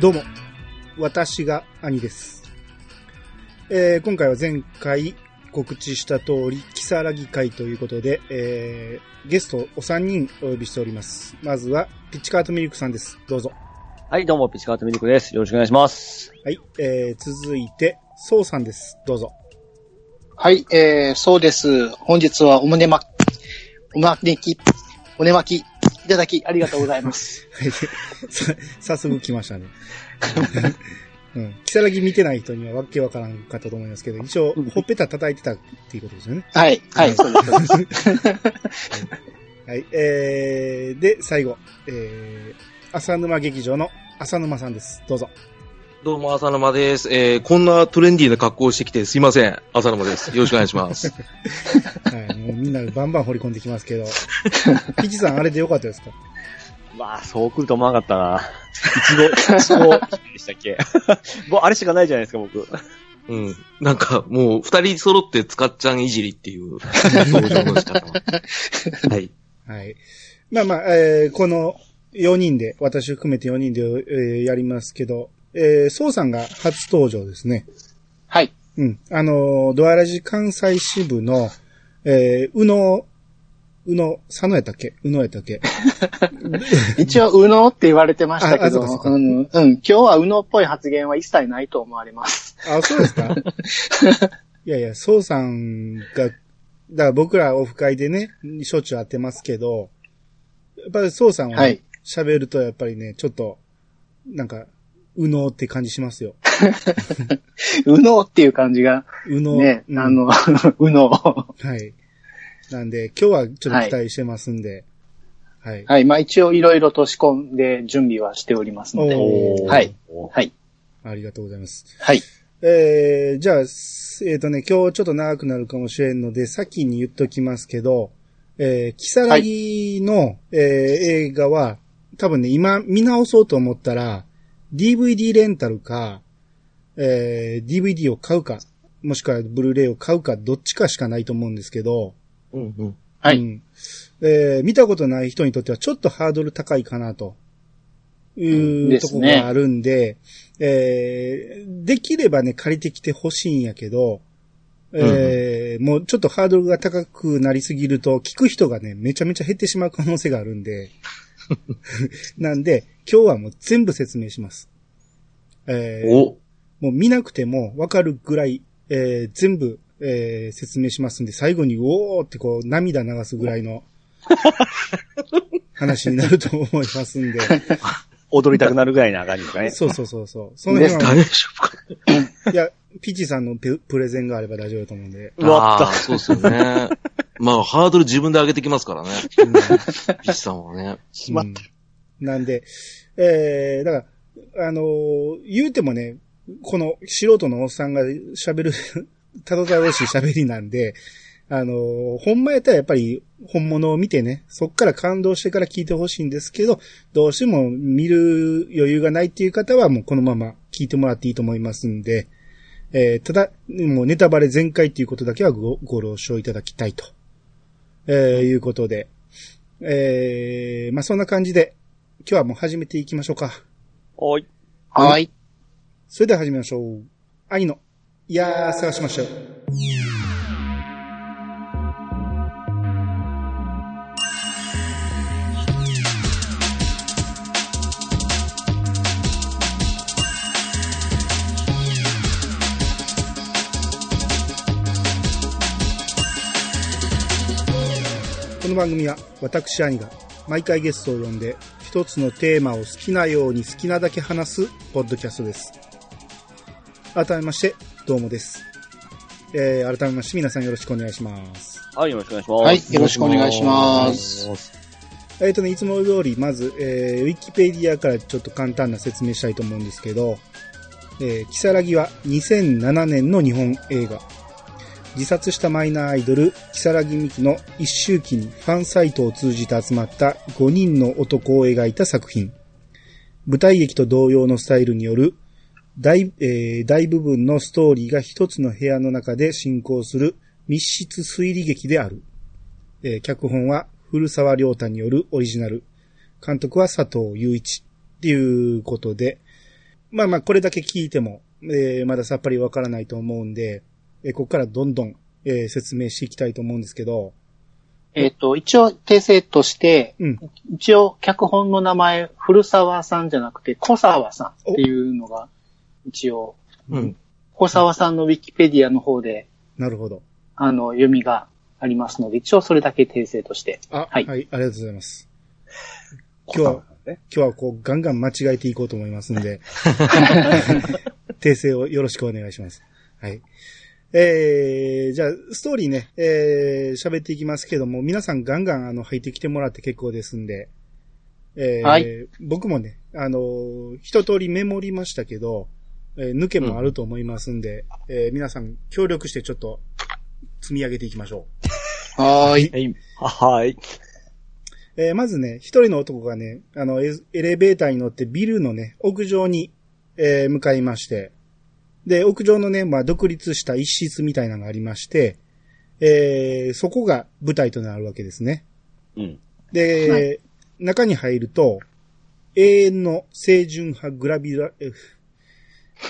どうも、私が兄です。えー今回は前回告知した通り、キサラギ会ということで、えーゲストお三人お呼びしております。まずは、ピッチカートミルクさんです。どうぞ。はい、どうも、ピチカートミルクです。よろしくお願いします。はい。えー続いて、ソウさんです。どうぞ。はい、えー、そうです。本日はお胸ま、おまねき、おねまき、いただきありがとうございます。早速来ましたね。うん。キサラギ見てない人にはわけわからんかったと思いますけど、一応、ほっぺた叩いてたっていうことですよね。はい、はい。そうですはい。えー、で、最後、えー、浅沼劇場の浅沼さんです。どうぞ。どうも、浅沼です。えー、こんなトレンディーな格好をしてきてすいません。浅沼です。よろしくお願いします。はい。もうみんなバンバン掘り込んできますけど、ピチさんあれでよかったですか？まあ、そう来ると思わなかったな。いちご、いちご、でしたっけ？もう、あれしかないじゃないですか、僕。うん。なんか、もう、二人揃って使っちゃんいじりっていう登場の仕方。はい。はい。まあまあ、えー、この4人で、私含めて4人で、えーやりますけど、えー、ソウさんが初登場ですね。はい。うん。あのー、ドアラジ関西支部の、えー、うの、うの、佐野やったっけ？うのやったっけ？一応、うのって言われてましたけど、うん、うん、今日はうのっぽい発言は一切ないと思われます。あ、そうですか？いやいや、そうさんが、だから僕らオフ会でね、しょっちゅう会ってますけど、やっぱりそうさんははい喋、るとやっぱりね、ちょっと、なんか、うのって感じしますよ。うのっていう感じが、うの。ね、うんあの、うの。はい。なんで、今日はちょっと期待してますんで、はい。はい、まあ一応いろいろと仕込んで準備はしておりますので、おーはい。はい。ありがとうございます。はい。えー、じゃあ、すえっ、とね、今日ちょっと長くなるかもしれんので、先に言っときますけど、えー、キサラギの、えー映画は、多分ね、今見直そうと思ったら、DVD レンタルか、えー、DVD を買うか、もしくはブルーレイを買うか、どっちかしかないと思うんですけど、うんうん。はい。うんえー見たことない人にとってはちょっとハードル高いかなと。いうとこですねがあるんで、えーできればね、借りてきてほしいんやけど、えーもうちょっとハードルが高くなりすぎると、聞く人がね、めちゃめちゃ減ってしまう可能性があるんで、なんで、今日はもう全部説明します。えーお、もう見なくてもわかるぐらい、えー全部、えー説明しますんで、最後におーってこう涙流すぐらいの 話になると思いますんで。踊りたくなるぐらいな感じですかね。そうそうそうそう。その辺は、大丈夫かいや、ピチさんのププレゼンがあれば大丈夫だと思うんで。うわっああー、そうっすよね。まあ、ハードル自分で上げてきますからね。ピチさんはね。しまった。うんなんで、えー、だから、あのー言うてもね、この素人のおっさんが喋る、たどたどしい喋りなんで、あのーほんまやったらやっぱり本物を見てね、そっから感動してから聞いてほしいんですけど、どうしても見る余裕がないっていう方はもうこのまま聞いてもらっていいと思いますんで、えーただ、もうネタバレ全開っていうことだけはごご了承いただきたいと、えーいうことで、えー、まあ、そんな感じで、今日はもう始めていきましょうか。おい。はい。それでは始めましょう。兄の、いやー、探しましたよ。の番組は私兄が毎回ゲストを呼んで一つのテーマを好きなように好きなだけ話すポッドキャストです。改めまして、どうもです。えー、改めまして皆さんよろしくお願いします。はい、よろしくお願いします。はい。よろしくお願いします。えっ、とね、いつも通り、まず、えー、ウィキペディアからちょっと簡単な説明したいと思うんですけど、えー、キサラギは2007年の日本映画。自殺したマイナーアイドル、キサラギミキの一周期にファンサイトを通じて集まった5人の男を描いた作品。舞台劇と同様のスタイルによる大,、えー大部分のストーリーが一つの部屋の中で進行する密室推理劇である。えー脚本は古沢良太によるオリジナル。監督は佐藤雄一。っていうことで、まあまあ、これだけ聞いても、えーまださっぱりわからないと思うんで、えーここからどんどん、えー説明していきたいと思うんですけど、えっ、と、一応訂正として、うん。一応脚本の名前、古沢さんじゃなくて小沢さんっていうのが、一応、うん。小沢さんのウィキペディアの方で、なるほど。あの、読みがありますので、一応それだけ訂正として。あ、は、はいいありがとうございます。今日は、今日はこう、ガンガン間違えていこうと思いますんで、訂正をよろしくお願いします。はい。えー、じゃあ、ストーリーね、えー、喋っていきますけども、皆さんガンガンあの、入ってきてもらって結構ですんで、えーはい僕もね、あのー一通りメモりましたけど、えー抜けもあると思いますんで、えー皆さん協力してちょっと積み上げていきましょう。はーい。はい。はい。えーまずね、一人の男がね、あの、エエレベーターに乗ってビルのね、屋上に、えー向かいまして、で、屋上のね、まあ、独立した一室みたいなのがありまして、えーそこが舞台となるわけですね。うん。で、は中に入ると、永遠の清純派グラビラ、え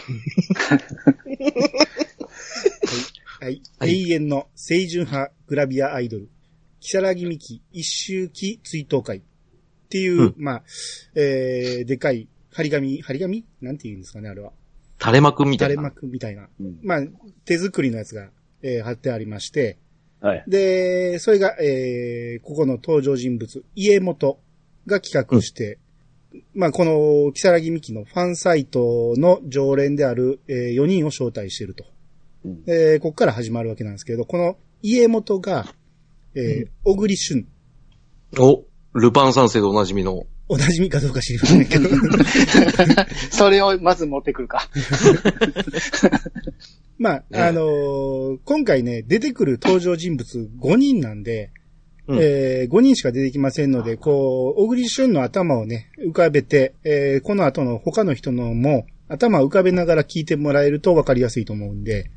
はい、はい。はい永遠の清純派グラビアアイドル、木更木美希一周期追悼会。っていう、うん。まあ、えー、でかい、張り紙、張り紙？なんて言うんですかね、あれは。垂れ幕みたいな。垂れ幕みたいな。うんまあ、手作りのやつが、えー貼ってありまして、はい。で、それが、えー、ここの登場人物、家元が企画して、まあ、この、木更木美希のファンサイトの常連である、え4人を招待していると。うんえーここから始まるわけなんですけど、この家元が、えー小栗旬。お、ルパン三世でおなじみの。お馴染みかどうか知りませんけど。それをまず持ってくるか。まあ、ねあのー今回ね、出てくる登場人物5人なんで、うんえ5人しか出てきませんので、こう、小栗旬の頭をね、浮かべて、えーこの後の他の人のも頭を浮かべながら聞いてもらえると分かりやすいと思うんで、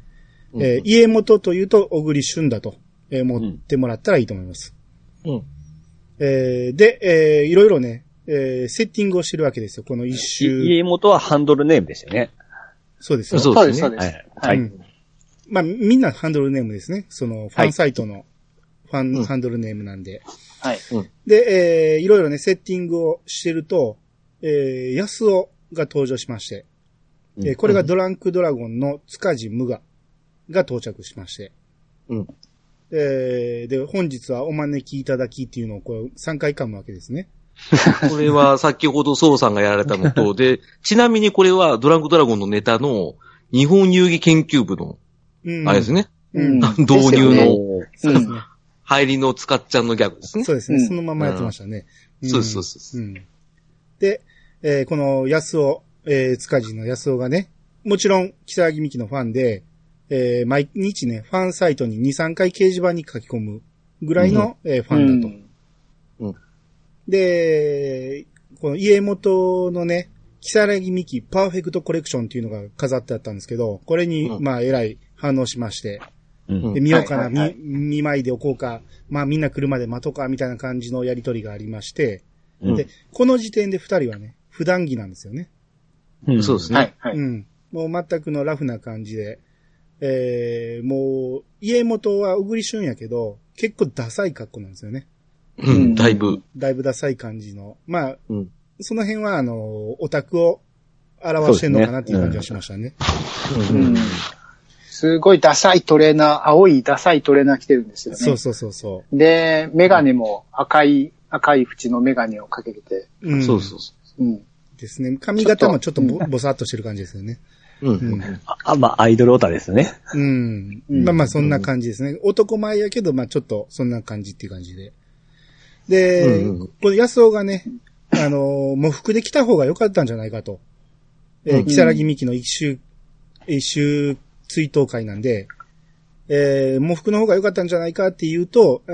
えー家元というと小栗旬だと、えー思ってもらったらいいと思います。うん。えーで、えーいろいろね、えーセッティングをしてるわけですよ。この一周。家元はハンドルネームでしたよね。そうですよ。そうそうです、そうです。はい。ははいい。うんまあ、みんなハンドルネームですね。その、ファンサイトの、ファン、うんハンドルネームなんで。はい。で、えー、いろいろね、セッティングをしてると、えー、安尾が登場しまして、うんえーこれがドランクドラゴンの塚地無我が到着しまして、うん。えー、で、本日はお招きいただきっていうのをこう3回噛むわけですね。これは先ほどソウさんがやられたのと、で、ちなみにこれはドランクドラゴンのネタの日本遊戯研究部の、うん。あれですね、うん。うん導入のおーそうですね。入りの使っちゃんのギャグですね。そうですね。うんそのままやってましたね。んそうそうそううん。で、えーこの安尾、えー、塚地の安尾がね、もちろん、木更木美希のファンで、えー毎日ね、ファンサイトに2、3回掲示板に書き込むぐらいの、えーファンだと。で、この家元のね、木更木美希パーフェクトコレクションっていうのが飾ってあったんですけど、これに、うんまあ、えらい反応しまして、うんで見ようかな、はいはいはい見見舞いでおこうか、まあみんな来るまで待とうか、みたいな感じのやりとりがありまして、うんで、この時点で二人はね、普段着なんですよね。うんそうですね。はい。はい。うん。もう全くのラフな感じで、えー、もう、家元は小栗旬やけど、結構ダサい格好なんですよね。うん、だいぶ。だいぶダサい感じの。まあ、うん。その辺はあの、オタクを表してんのかなっていう感じはしましたね。うんすごいダサいトレーナー、青いダサいトレーナー着てるんですよね。そうそうそうそで、メガネも赤い、赤い縁のメガネをかけてて、う。うん。そうそうそうん。ですね。髪型もちょっとぼさっとしてる感じですよね。う。う。うんん。あ、あまあ、アイドルオタですね。うん。うんまあまあそんな感じですね。男前やけど、まあちょっとそんな感じっていう感じで。で、うんうんこの安尾がね、あのー、喪服で来た方が良かったんじゃないかと。えー、うん木更木美希の一周、一周追悼会なんで、えー、喪服の方が良かったんじゃないかって言うと、え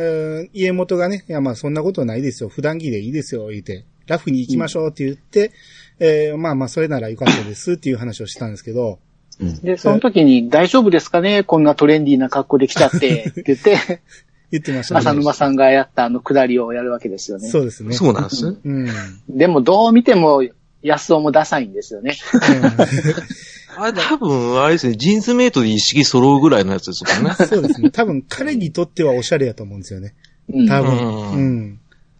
ー家元がね、いやまあそんなことないですよ。普段着でいいですよ、言って。ラフに行きましょうって言って、えーまあまあそれなら良かったですっていう話をしたんですけど、うん。で、その時に大丈夫ですかね？こんなトレンディーな格好で来ちゃって、って言って、言ってましたね。浅沼さんがやったあの下りをやるわけですよね。そうですね。そうなんですね。うん。でもどう見ても、安尾もダサいんですよね。あれ多分、あれですね、ジーンズメイトで一式揃うぐらいのやつですもんね。そうですね。多分彼にとってはおしゃれやと思うんですよね。うん多分。うんうん。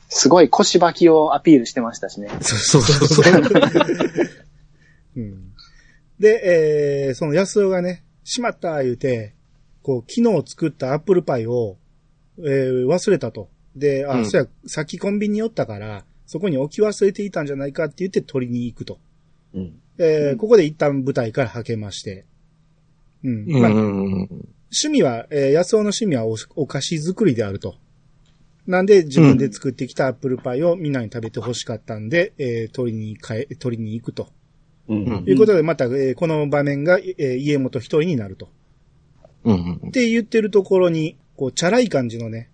すごい腰履きをアピールしてましたしね。そうそうそうそう。うん、で、えー、その安尾がね、しまった言うて、こう、昨日作ったアップルパイを、えー忘れたと。で、あ、うんそうや、さっきコンビニ寄ったから、そこに置き忘れていたんじゃないかって言って取りに行くと。うん。えーここで一旦舞台から派けまして。うん。まあ、うんうんうん。趣味は、えー安尾の趣味はおお菓子作りであると。なんで自分で作ってきたアップルパイをみんなに食べて欲しかったんで、えー取りに帰、取りに行くと。うん。うんいうことで、また、えーこの場面が、えー家元一人になると。うんうんって言ってるところに、こう、チャラい感じのね、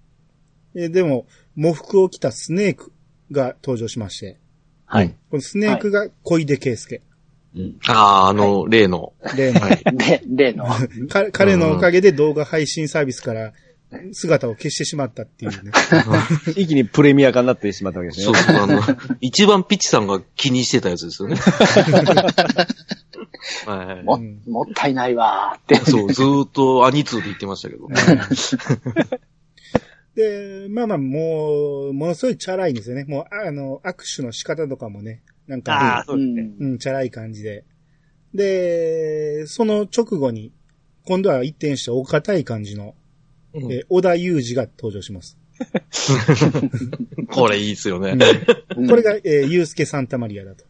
えーでも、喪服を着たスネークが登場しまして、はい。このスネークが小出圭介。うん。ああ、あの、例の。例の、で、例の。か彼のおかげで動画配信サービスから姿を消してしまったっていうね。一気にプレミア化になってしまったわけですね。そうそう、あの、一番ピッチさんが気にしてたやつですよね。はいもうん、もったいないわーって。そう、ずーっとアニツーで言ってましたけど。で、まあまあ、もう、ものすごいチャラいんですよね。もう、ああの、握手の仕方とかもね、なんか、ああ、そうですね。んうん、チャラい感じで。で、その直後に、今度は一転してお堅い感じの、うんえー小田裕二が登場します。これいいですよね。うんこれが、えー、ゆうすけサンタマリアだと。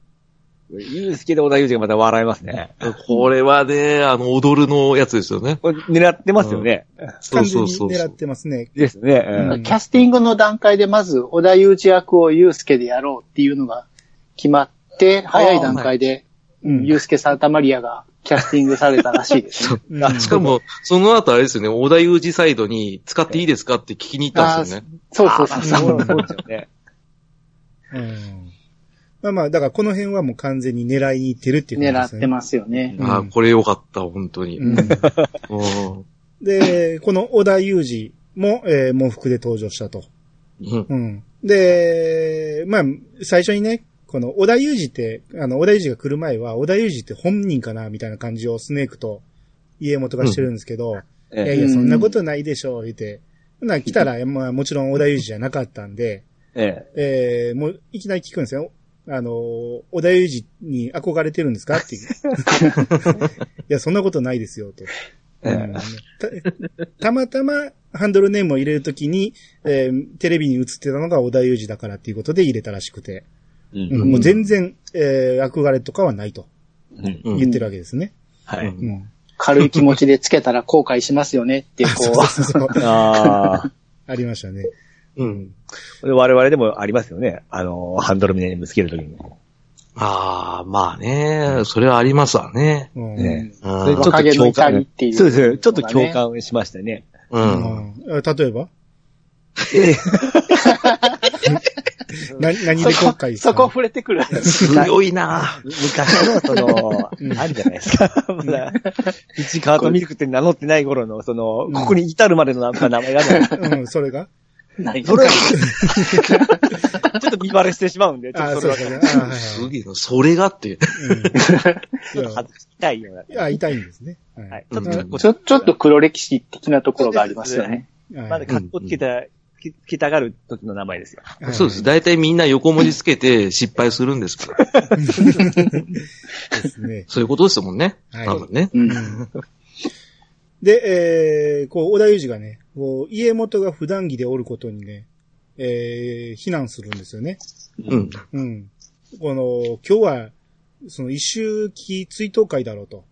ユースケで小田裕二がまた笑いますね。これはね、あの、踊るのやつですよね。これ狙ってますよね。そう完全にそうそう。狙ってますね。ですね。うんキャスティングの段階でまず、小田裕二役を祐介でやろうっていうのが決まって、早い段階で、うん祐介サンタマリアがキャスティングされたらしいですね。うんあしかも、その後あれですよね、小田裕二サイドに使っていいですかって聞きに行ったんですよね。そうそうそうあそ。そうですよね。うんまあまあ、だからこの辺はもう完全に狙いに行ってるっていう狙感じですね。ってますよね。うんああ、これよかった、本当に。うんうんで、この小田裕二も、えー、喪服で登場したと。うんうん。で、まあ、最初にね、この小田裕二って、あの、小田裕二が来る前は、小田裕二って本人かなみたいな感じをスネークと家元がしてるんですけど、いやいえや、そんなことないでしょう、言って。ほな、来たら、まあ、もちろん小田裕二じゃなかったんで、え。えー、もう、いきなり聞くんですよ。あの、小田裕二に憧れてるんですかっていう。いや、そんなことないですよ、と。えうんたたまたまハンドルネームを入れるときに、えーテレビに映ってたのが小田裕二だからっていうことで入れたらしくて、う。うんんもう全然、えー憧れとかはないと言ってるわけですね。はい。軽い気持ちでつけたら後悔しますよねって、こ そうそう。ああ。ありましたね。うん。我々でもありますよね。あの、ハンドルにぶつけるときに。ああ、まあね、それはありますわね。うん。ねうんそれちょっと共感っていうそうですね。ちょっと共感しましたね。う。うんん例えば？な 何で後悔した？そこ触れてくる。強いな昔の、そのうん、あるじゃないですか。まだ、ピチカートミルクって名乗ってない頃の、そのん、ここに至るまでの名前がね、うん、それが？何それ、ちょっと見バレしてしまうんで、ちょっとそれはすげえな。それがっていう。はいような。やあ、痛いんですね。はい。ちょっとちょ、っと黒歴史的なところがありますよね。はいまだ格好つけた、つけたがる時の名前ですよ。はいそうです。大体みんな横文字つけて失敗するんですから。ですね。そういうことですもんね。はい多分ね。うん。で、えー、こう、小田裕二がね、こう、家元が普段着でおることにね、えー、非難するんですよね。うん。うん。この、今日は、その一周期追悼会だろうと。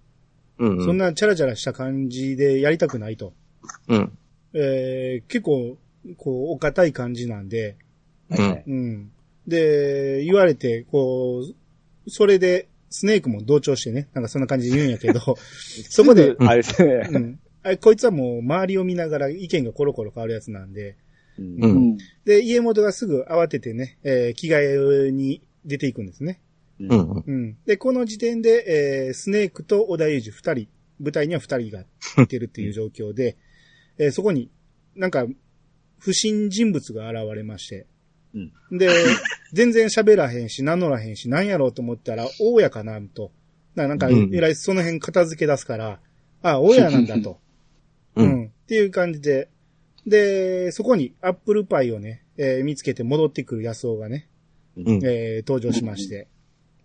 うん。うん。そんなチャラチャラした感じでやりたくないと。うん。えー、結構、こう、お堅い感じなんで、うん。うん。で、言われて、こう、それで、スネークも同調してね、なんかそんな感じで言うんやけど、そこで、あれですね。うん。あれこいつはもう周りを見ながら意見がコロコロ変わるやつなんで、うんう。うんん。で、家元がすぐ慌ててね、えー着替えに出ていくんですね。うん。うん。で、この時点で、えースネークと小田裕二二人、舞台には二人がいてるっていう状況で、えーそこになんか、不審人物が現れまして、で、全然喋らへんし、名乗らへんし、なんやろうと思ったら、大家かな、と。なんか、うんえらいその辺片付け出すから、あ、大家なんだと。う。うんん。っていう感じで。で、そこにアップルパイをね、えー見つけて戻ってくる安尾がね、うん。えー登場しまして。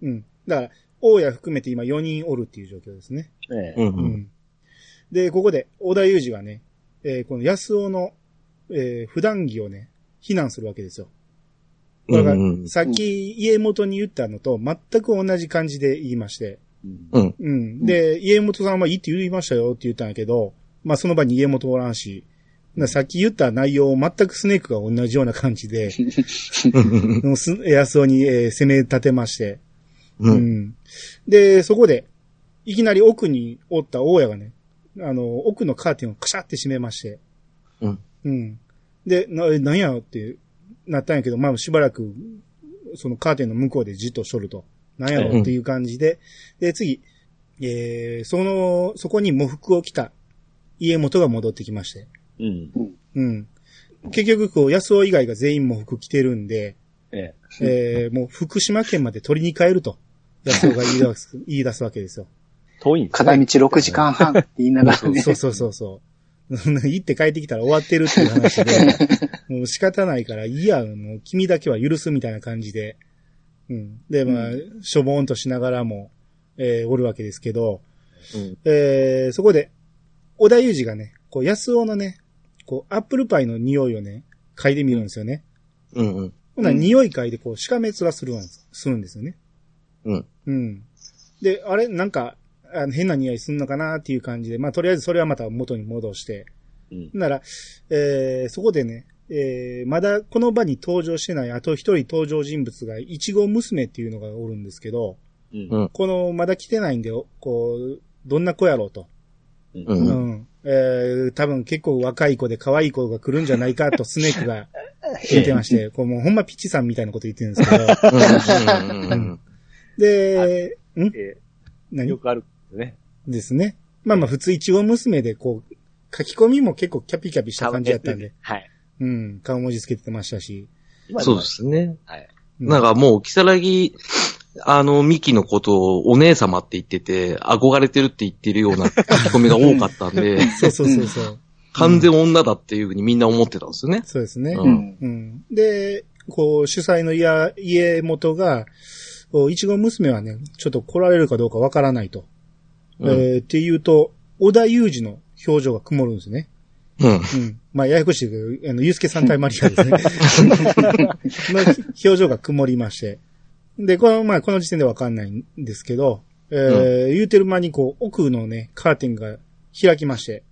うん。だから、大家含めて今4人おるっていう状況ですね。ええうん。ううん。ん。で、ここで、小田裕二がね、えーこの安尾の、えー普段着をね、非難するわけですよ。これがうんうんさっき家元に言ったのと全く同じ感じで言いまして。うんうん。うん。で、家元さんはいいって言いましたよって言ったんやけど、まあその場に家元おらんし、なさっき言った内容を全くスネークが同じような感じで、安尾に、えー攻め立てまして、う。うんん。で、そこで、いきなり奥におった大家がね、あの、奥のカーテンをカシャって閉めまして、うん。うん。で、な、えなんやってなったんやけど、まあしばらく、そのカーテンの向こうでじっとしょると。なんやろっていう感じで、で、次、えー、その、そこに喪服を着た家元が戻ってきまして、うん。うん。結局、こう、安尾以外が全員喪服着てるんで、ええー、もう福島県まで取りに帰ると、安尾が言い出す、言い出すわけですよ。え。遠いん片道6時間半って言いながらね。そうそうそうそう。行って帰ってきたら終わってるっていう話で、もう仕方ないから、いいや、もう君だけは許すみたいな感じで、うん。で、まあ、しょぼーんとしながらも、えーおるわけですけど、うんえーそこで、小田裕二がね、こう、安尾のね、こう、アップルパイの匂いをね、嗅いでみるんですよね。うん。うん。ほな、匂い嗅いで、こう、しかめ面するんするんですよね。うん。うん。で、あれ、なんか、あの変な匂いすんのかなっていう感じで、まあ、とりあえずそれはまた元に戻して、うん。なら、えーそこでね、えーまだこの場に登場してないあと一人登場人物が、いちご娘っていうのがおるんですけど、うん。うんこの、まだ来てないんで、こう、どんな子やろうと。う。うんん。えー多分結構若い子で可愛い子が来るんじゃないかとスネークが 言ってまして、こうもうほんまピッチさんみたいなこと言ってるんですけど、うん。うん。で、ん？え何？よくあるね。ですね。まあまあ普通いちご娘でこう、書き込みも結構キャピキャピした感じだったんで、はい。うん、顔文字つけてましたし。今そうで。すね。はい。うんなんかもう、キサラギ、あの、ミキのことをお姉様って言ってて、憧れてるって言ってるような 書き込みが多かったんで、そうそうそうそう。完全女だっていうふうにみんな思ってたんですよね。そうですね。ううんん。うん。で、こう、主催の家、家元が、いちご娘はね、ちょっと来られるかどうかわからないと。うんえーっていうと、小田裕二の表情が曇るんですね。うん。うん。まあ、ややこしいけど、あの、ゆうすけさん対マリアですね。の表情が曇りまして。で、この、まあ、この時点でわかんないんですけど、えー言うてる間にこう、奥のね、カーテンが開きまして、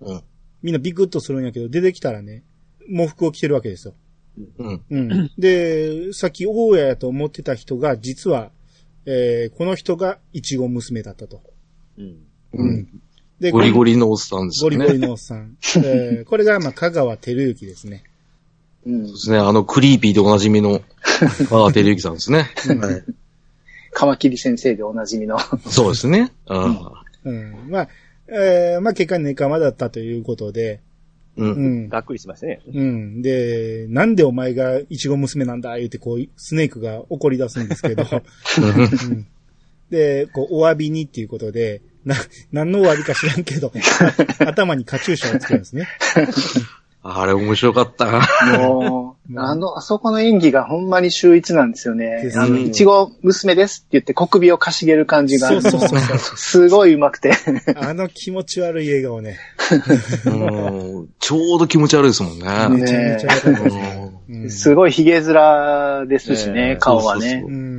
うん。みんなビクッとするんやけど、出てきたらね、喪服を着てるわけですよ。うん。うん。で、さっき大家やと思ってた人が、実は、えーこの人がイチゴ娘だったと。うん。うん。で、ゴリゴリ。リのおっさんですよね。ゴリゴリのおっさん。えーこれが、まあ、香川照之ですね。うんそうですね。あの、クリーピーでおなじみの、ああ、照之さんですね。はい。カマキリ先生でおなじみの。そうですね。ああうん。まあ、えーまあ、結果、ネカマだったということで、う。うんん。がっくりしましたね。うん。で、なんでお前がイチゴ娘なんだ言うて、こう、スネークが怒り出すんですけど、うんで、こう、お詫びにっていうことで、な、何のお詫びか知らんけど、あ 頭にカチューシャをつけるんですね。あれ面白かったな。もう、うんあの、あそこの演技がほんまに秀逸なんですよねあの、いちご娘ですって言って小首をかしげる感じが、そうそうそうそう。すごい上手くて。あの気持ち悪い笑顔ね。うんちょうど気持ち悪いですもんね。めちゃめちゃ悪かったですごい髭面ですしえね、え顔はねそうそう。うん。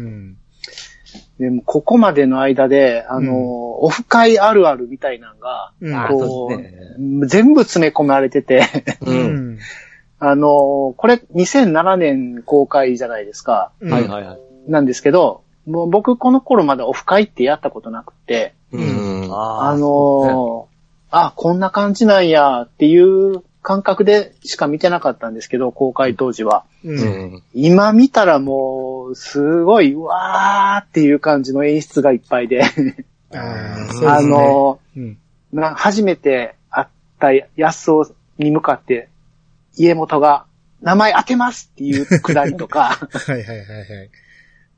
でも、ここまでの間で、あの、うんオフ会あるあるみたいなのが、うんあこそうう、全部詰め込まれてて、ううん。ん。あの、これ2007年公開じゃないですか。うんはいはいはい。なんですけど、もう僕この頃まだオフ会ってやったことなくて、うん。ああのあ、こんな感じなんやっていう感覚でしか見てなかったんですけど、公開当時は。今見たらもう、すごい、うわーっていう感じの演出がいっぱいで、ああ、そうですね。あの、うん。な初めて会った安尾に向かって、家元が、名前当てますっていうくだりとか、はいはいはいはい。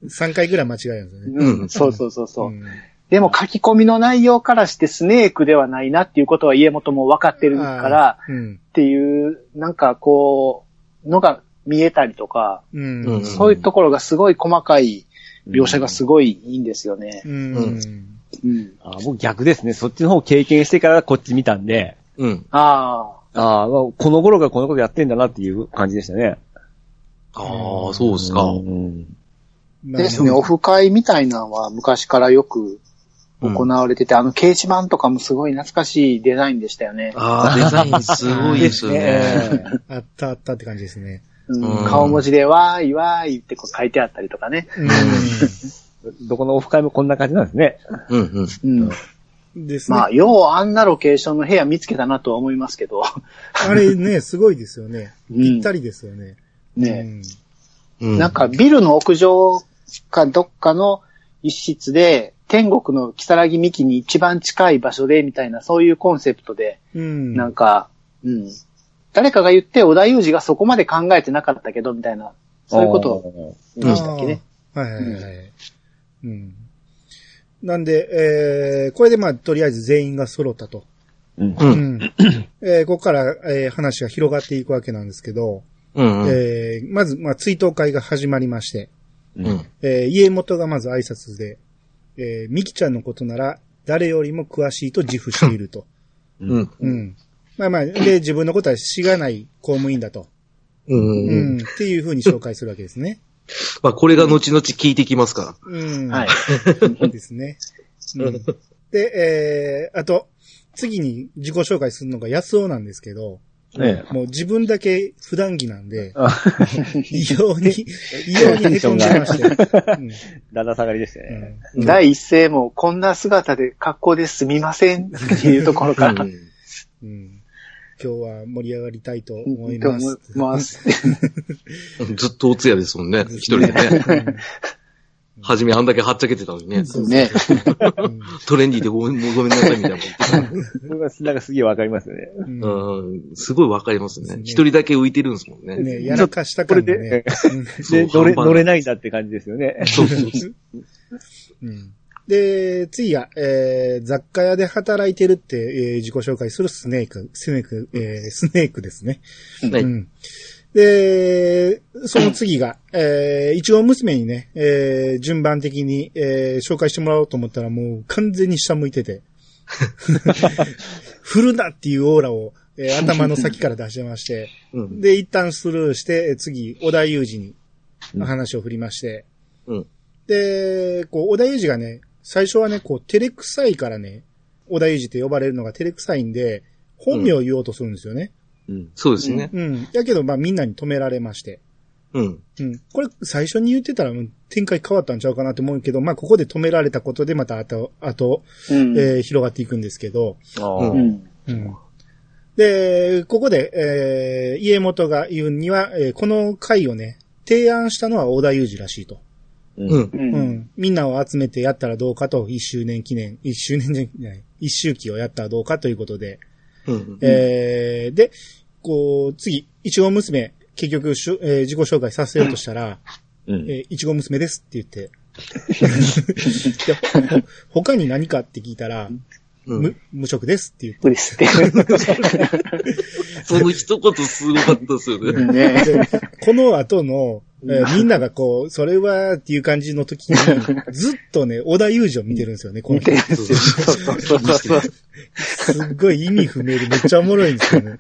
3回ぐらい間違えるんですよね。うん、そうそうそうそう。んでも書き込みの内容からしてスネークではないなっていうことは家元も分かってるから。っていう、なんかこう、のが見えたりとか、うん。うんそういうところがすごい細かい描写がすごいいいんですよね。うん。うんうん。あ僕逆ですね。そっちの方経験してからこっち見たんで、うん。ああ。ああ、まあこの頃がこのことやってんだなっていう感じでしたね。ああ、そうですか。うん。まあですね、オフ会みたいなのは昔からよく行われてて、あの掲示板とかもすごい懐かしいデザインでしたよね。ああ、デザインすごいですよね。あったあったって感じですね。顔文字でわーいわーいってこう書いてあったりとかね。うどこのオフ会もこんな感じなんですね。うんうん。うん。ん。ですね。まあ、ようあんなロケーションの部屋見つけたなとは思いますけど。あれね、すごいですよね。うんぴったりですよね。ね、うんなんかビルの屋上かどっかの一室で、天国の木更木幹に一番近い場所でみたいな、そういうコンセプトで、うん。なんか、うん。誰かが言って、小田裕二がそこまで考えてなかったけど、みたいな、そういうことを言いましたっけね。はいはいはいはい。うん。なんで、えー、これでまあ、とりあえず全員が揃ったと。うん。う。うんん。えー、ここから、えー話が広がっていくわけなんですけど、うん。うん。えー、まず、まあ、追悼会が始まりまして、うん。えー、家元がまず挨拶で、えー、ミキちゃんのことなら、誰よりも詳しいと自負していると。うん。うん。まあまあ、で、自分のことはしがない公務員だと。う。うんん。っていうふうに紹介するわけですね。まあ、これが後々聞いてきますかうん。はい。ですね。うん、で、えー、あと、次に自己紹介するのが安尾なんですけど、ねもう自分だけ普段着なんで、あ異様に、異様に凹んでまして。だんだん下がりでしたね。うん第一声も、こんな姿で格好ですみませんっていうところから、うんうん今日は盛り上がりたいとと思いま思いす。ます。ずっとお通夜ですもんね。一人でね。はじめあんだけはっちゃけてたのにね。そうね。うんトレンディーでごめんごめんなさいみたいななんかすげえわかりますよね。うん。すごいわかりますね。ね一人だけ浮いてるんですもんね。ね、やらかしたこれ感がねで、。乗れ、乗れないんだって感じですよね。そうそうそう。うんで、次が、えー、雑貨屋で働いてるって、えー自己紹介するスネーク、スネーク、えー、スネークですね。はいうん。で、その次が、えー、一応娘にね、えー、順番的に、えー、紹介してもらおうと思ったらもう完全に下向いてて、振るなっていうオーラを、えー頭の先から出してまして、うん。で、一旦スルーして、えー次、小田裕二に話を振りまして、うん。で、こう、小田裕二がね、最初はね、こう、照れくさいからね、小田裕二って呼ばれるのが照れくさいんで、本名を言おうとするんですよね。うん。そうですね。うん。やけど、まあ、みんなに止められまして。うん。うん。これ、最初に言ってたら、うん展開変わったんちゃうかなと思うけど、まあ、ここで止められたことで、また後、後、うん。えー広がっていくんですけど、あうあ。うん。うん。で、ここで、えー家元が言うには、えーこの会をね、提案したのは小田裕二らしいと。う。うんん。う。うんん。みんなを集めてやったらどうかと、一周年記念、一周年じゃない、一周期をやったらどうかということで、うん。えー、で、こう、次、いちご娘、結局しゅ、えー自己紹介させようとしたら、うん。えーいちご娘ですって言って、他に何かって聞いたら、うん無無職ですって言って、無理っすって。その一言すごかったですよね。ねでこの後の、えーみんながこう、それはっていう感じの時に、ずっとね、小田裕二を見てるんですよね、この人見てるんですよ。そうそうそうそう。すっごい意味不明でめっちゃおもろいんですよね。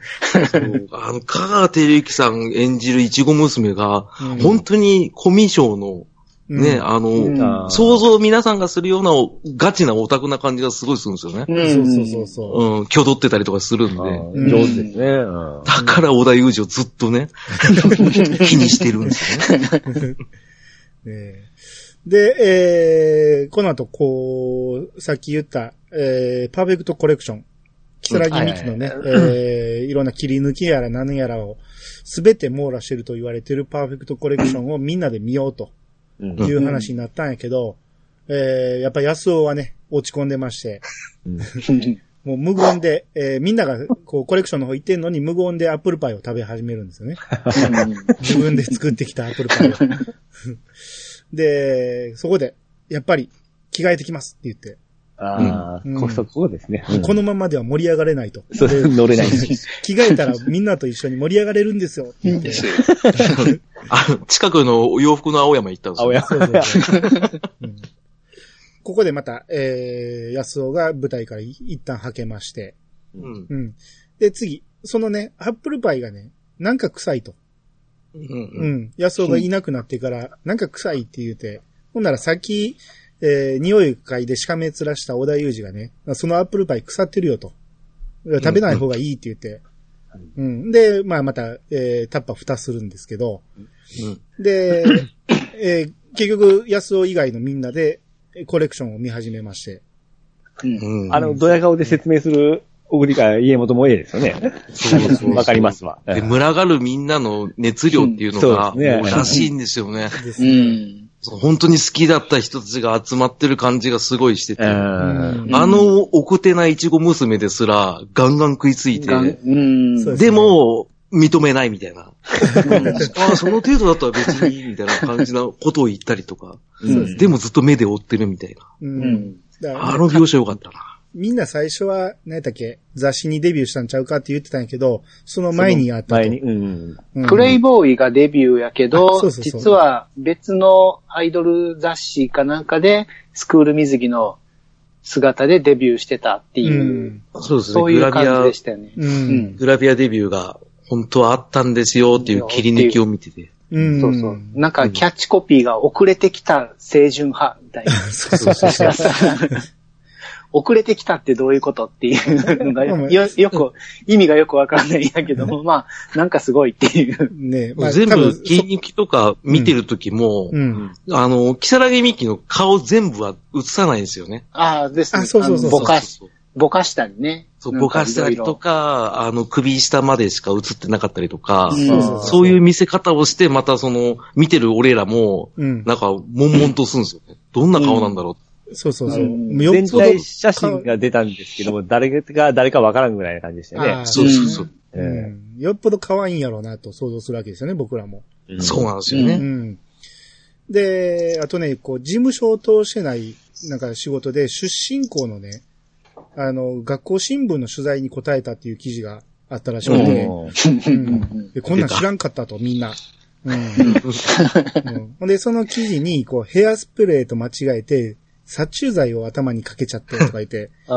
そうあの、香川照之さん演じるいちご娘が、うん本当にコミュ障の、ね、うんあの、うん想像皆さんがするようなガチなオタクな感じがすごいするんですよね。そうそうそうそう。うん、挙動ってたりとかするんで。上手ですね。うんだから小田裕二をずっとね、気にしてるんですよね。えーで、えーこの後、こう、さっき言った、えーパーフェクトコレクション。キサラギミキのね、えーいろんな切り抜きやら何やらを、すべて網羅してると言われてるパーフェクトコレクションをみんなで見ようとうん。いう話になったんやけど、えーやっぱ安尾はね、落ち込んでまして、もう無言で、えーみんながこうコレクションの方行ってんのに無言でアップルパイを食べ始めるんですよね。自分で作ってきたアップルパイを。で、そこで、やっぱり着替えてきますって言って、ああ、うんこそこですね。うんこのままでは盛り上がれないと。そうで乗れない。着替えたらみんなと一緒に盛り上がれるんですよ。あの、近くの洋服の青山行ったんですよ。青山。そうそうそううんここでまた、えー、安尾が舞台からい一旦はけまして、うん。うん。で、次、そのね、アップルパイがね、なんか臭いと。うん。ううん。ん。安尾がいなくなってから、なんか臭いって言うて、ほんならさっき、えー、匂い嗅いでしかめつらした小田裕二がね、そのアップルパイ腐ってるよと。食べない方がいいって言って。うん。で、まあまた、えー、タッパー蓋するんですけど、で、えー結局、安尾以外のみんなで、えコレクションを見始めまして。うんうん。あの、ドヤ顔で説明する、小栗か家元もええですよね。そうそうそうわかりますわ。で、群がるみんなの熱量っていうのが、うんそうですねもうらしいんですよね。ですね。うん。そう本当に好きだった人たちが集まってる感じがすごいしてて。うん。うんあの奥手ないちご娘ですら、ガンガン食いついて、でも、認めないみたいな。あ あ、その程度だったら別にいいみたいな感じなことを言ったりとか。うんでもずっと目で追ってるみたいな。あの描写よかったな。みんな最初は、何やったっけ、雑誌にデビューしたんちゃうかって言ってたんやけど、その前にあったと。前に。うん。うんプレイボーイがデビューやけあど、そうそうそう実は別のアイドル雑誌かなんかで、スクール水着の姿でデビューしてたっていう、うん。そうですね。そういうグラビア感じで、したよね。ううんん。グラビアデビューが本当はあったんですよっていう切り抜きを見てて。うん。そうそう。なんかキャッチコピーが遅れてきた清純派みたいな。そうそうそう。遅れてきたってどういうことっていうのがよ、よく、意味がよくわかんないんやけども、まあ、なんかすごいっていう。ねまあ全部多分切り抜きとか見てる時も、うん。あの、キサラギミキの顔全部は映さないんですよね。ああ、ですね。あそうそうそうあのぼかし、そうぼかしたりね。そう、ぼかしたりとか、あの、首下までしか映ってなかったりとか、うんそうそうそういう見せ方をして、またその、見てる俺らも、うん。なんか、悶々とするんですよね。どんな顔なんだろそうそうそう。うんよっぽど全体写真が出たんですけども、誰が誰かわからんぐらいな感じでしたね。そうそうそう。うえん。よっぽど可愛いんやろうなと想像するわけですよね、僕らも。えそうなんですようね。ん。で、あとね、こう、事務所を通してない、なんか仕事で、出身校のね、あの、学校新聞の取材に答えたっていう記事があったらしくて、うんでこんなん知らんかったと、みんな。う んで、その記事に、こう、ヘアスプレーと間違えて、殺虫剤を頭にかけちゃってとか言って、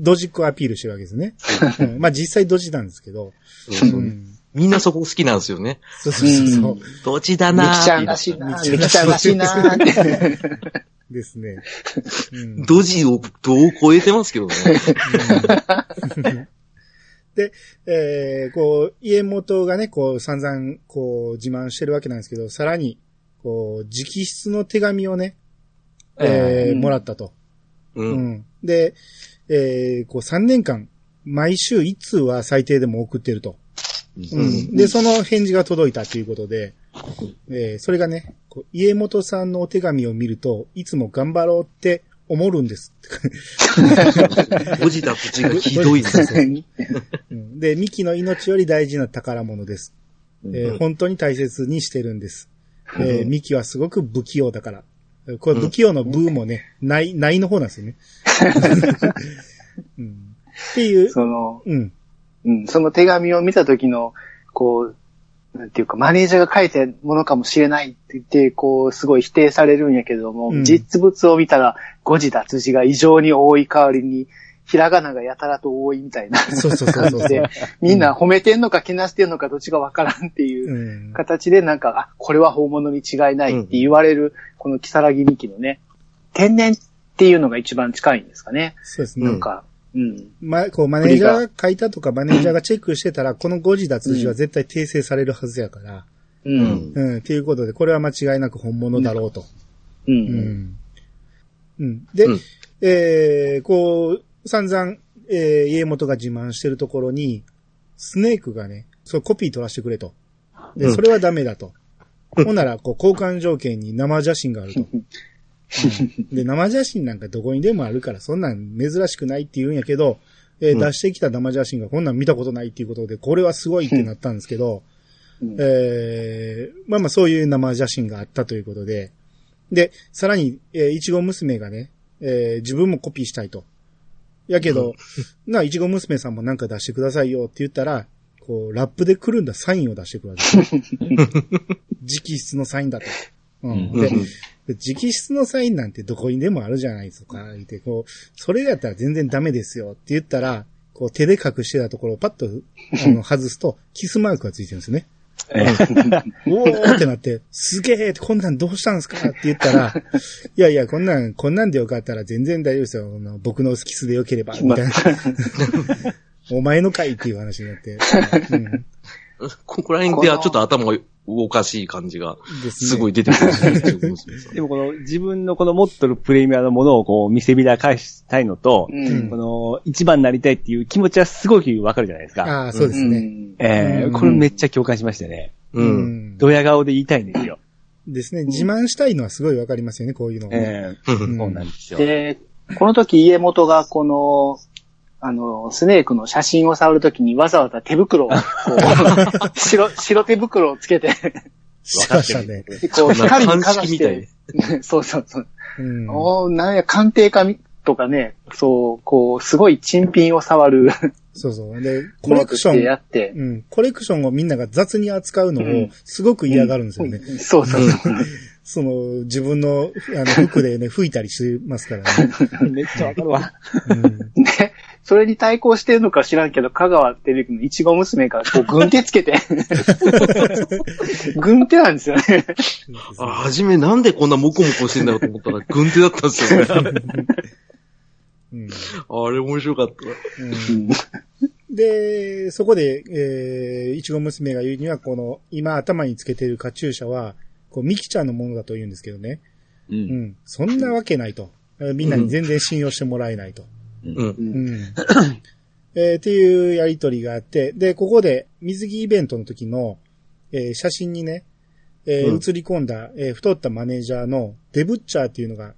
ドジっ子アピールしてるわけですね。うんまあ実際ドジなんですけど。そうそううんみんなそこ好きなんですよね。そうそうそうそう。どっちだミなーキちゃんらしいな、ミキちゃんらしいなーって。ですね。うんドジをどう超えてますけどね。で、えー、こう、家元がね、こう、散々、こう、自慢してるわけなんですけど、さらに、こう、直筆の手紙をね、えーうんもらったと。う。うんん。で、えー、こう、3年間、毎週1通は最低でも送ってると。うん。で、その返事が届いたということで、えー、それがね、家元さんのお手紙を見ると、いつも頑張ろうって思るんです。ドジだ口がひどいです。うんで、ミキの命より大事な宝物です。えー本当に大切にしてるんです。えーミキはすごく不器用だから。これ不器用のブーもね、ない、ないの方なんですよね。うん、っていう、その、うん。うん、その手紙を見た時の、こう、なんていうか、マネージャーが書いたものかもしれないって言って、こう、すごい否定されるんやけども、うん実物を見たら、誤字脱字が異常に多い代わりに、ひらがながやたらと多いみたいなそうそうそうそう感じで、みんな褒めてんのかけなしてんのかどっちがわからんっていううん。形で、なんか、あ、これは本物に違いないって言われる、この木更木美紀のね、天然っていうのが一番近いんですかね。そうですね。なんか、うん。ま、こう、マネージャーが書いたとか、マネージャーがチェックしてたら、この誤字脱字は絶対訂正されるはずやから、うん。うん、っていうことで、これは間違いなく本物だろうと。う。うんん。うん。で、うんえー、こう、散々、えー、家元が自慢してるところに、スネークがね、そう、コピー取らせてくれと。で、うんそれはダメだと。ほんなら、こう、交換条件に生写真があると。うんで、生写真なんかどこにでもあるから、そんなん珍しくないって言うんやけど、えーうん出してきた生写真がこんなん見たことないっていうことで、これはすごいってなったんですけど、うんえーまあまあそういう生写真があったということで、で、さらに、えーいちご娘がね、えー自分もコピーしたいと。やけど、な、いちご娘さんもなんか出してくださいよって言ったら、こう、ラップでくるんだサインを出してくるわけですよ。直筆のサインだと。うん。うんで、で直筆のサインなんてどこにでもあるじゃないですか。言って、こう、それやったら全然ダメですよって言ったら、こう手で隠してたところをパッとあの外すと、キスマークがついてるんですよね。え ーおーってなって、すげーってこんなんどうしたんですかって言ったら、いやいや、こんなん、こんなんでよかったら全然大丈夫ですよ。あの僕のキスでよければ、みたいな。お前の回っていう話になって。うんここら辺ではちょっと頭がおかしい感じがですごい出てくるんですよ娘さんでもこの自分のこの持っとるプレミアのものをこう見せびら返したいのと、うんこの一番になりたいっていう気持ちはすごくわかるじゃないですか。ああ、そうですね。うんうんえーこれめっちゃ共感しましたね。う。うんん。ドヤ顔で言いたいんですよ。ですね。自慢したいのはすごいわかりますよね、こういうのをね。えうんーそうなんですよ。で、この時家元がこの、あの、スネークの写真を触るときにわざわざ手袋を、こう、白、白手袋をつけて、しましたね。こう、光にかざしてい、そうそうそう。うん。おーなんや、鑑定家みとかね、そう、こう、すごい珍品を触るそうそう。で、コレクション、やって、うん。コレクションをみんなが雑に扱うのをうんすごく嫌がるんですよね。そうそうそう。その、自分の、あの、服でね、吹いたりしてますからね。めっちゃわかるわ。うん。で、それに対抗してるのか知らんけど、香川照之のいちご娘が、こう、軍手つけて、軍手なんですよね。あ、はじめなんでこんなモコモコしてんだろうと思ったら、軍手だったんですよね。うんあれ面白かった。うんで、そこで、えー、いちご娘が言うには、この、今頭につけてるカチューシャは、こう、ミキちゃんのものだと言うんですけどね。う。うんん。そんなわけないと。えーみんなに全然信用してもらえないと。うん。ううんん。えーっていうやりとりがあって、で、ここで水着イベントの時の、えー写真にね、えーうん映り込んだ、えー太ったマネージャーのデブッチャーっていうのが、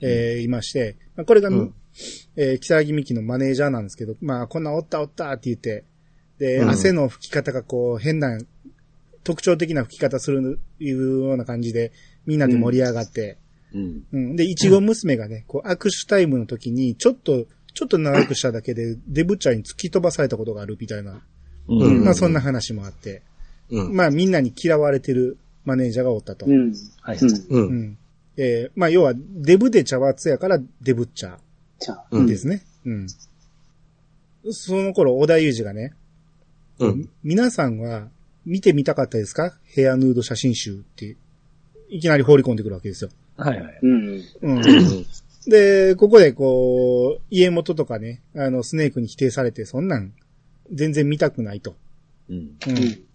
えーいまして、まあこれが、うんえー、北木美希のマネージャーなんですけど、まあ、こんなおったおったって言って、で、うん汗の拭き方がこう、変な、特徴的な拭き方する、いうような感じで、みんなで盛り上がって、うん。うん。で、いちご娘がね、こう、握手タイムの時に、ちょっと、ちょっと長くしただけで、デブチャーに突き飛ばされたことがあるみたいな、うん。うんまあそんな話もあって、うん。まあみんなに嫌われてるマネージャーがおったと。うん。はい。うん。えーまあ要は、デブで茶髪やからデブッチャじゃあ、うんーですね。うん。その頃、小田裕二がね、うん。皆さんは見てみたかったですか？ヘアヌード写真集って、いきなり放り込んでくるわけですよ。はいはい。うん。うん。で、ここでこう、家元とかね、あの、スネークに否定されて、そんなん、全然見たくないと。うん。うん。ん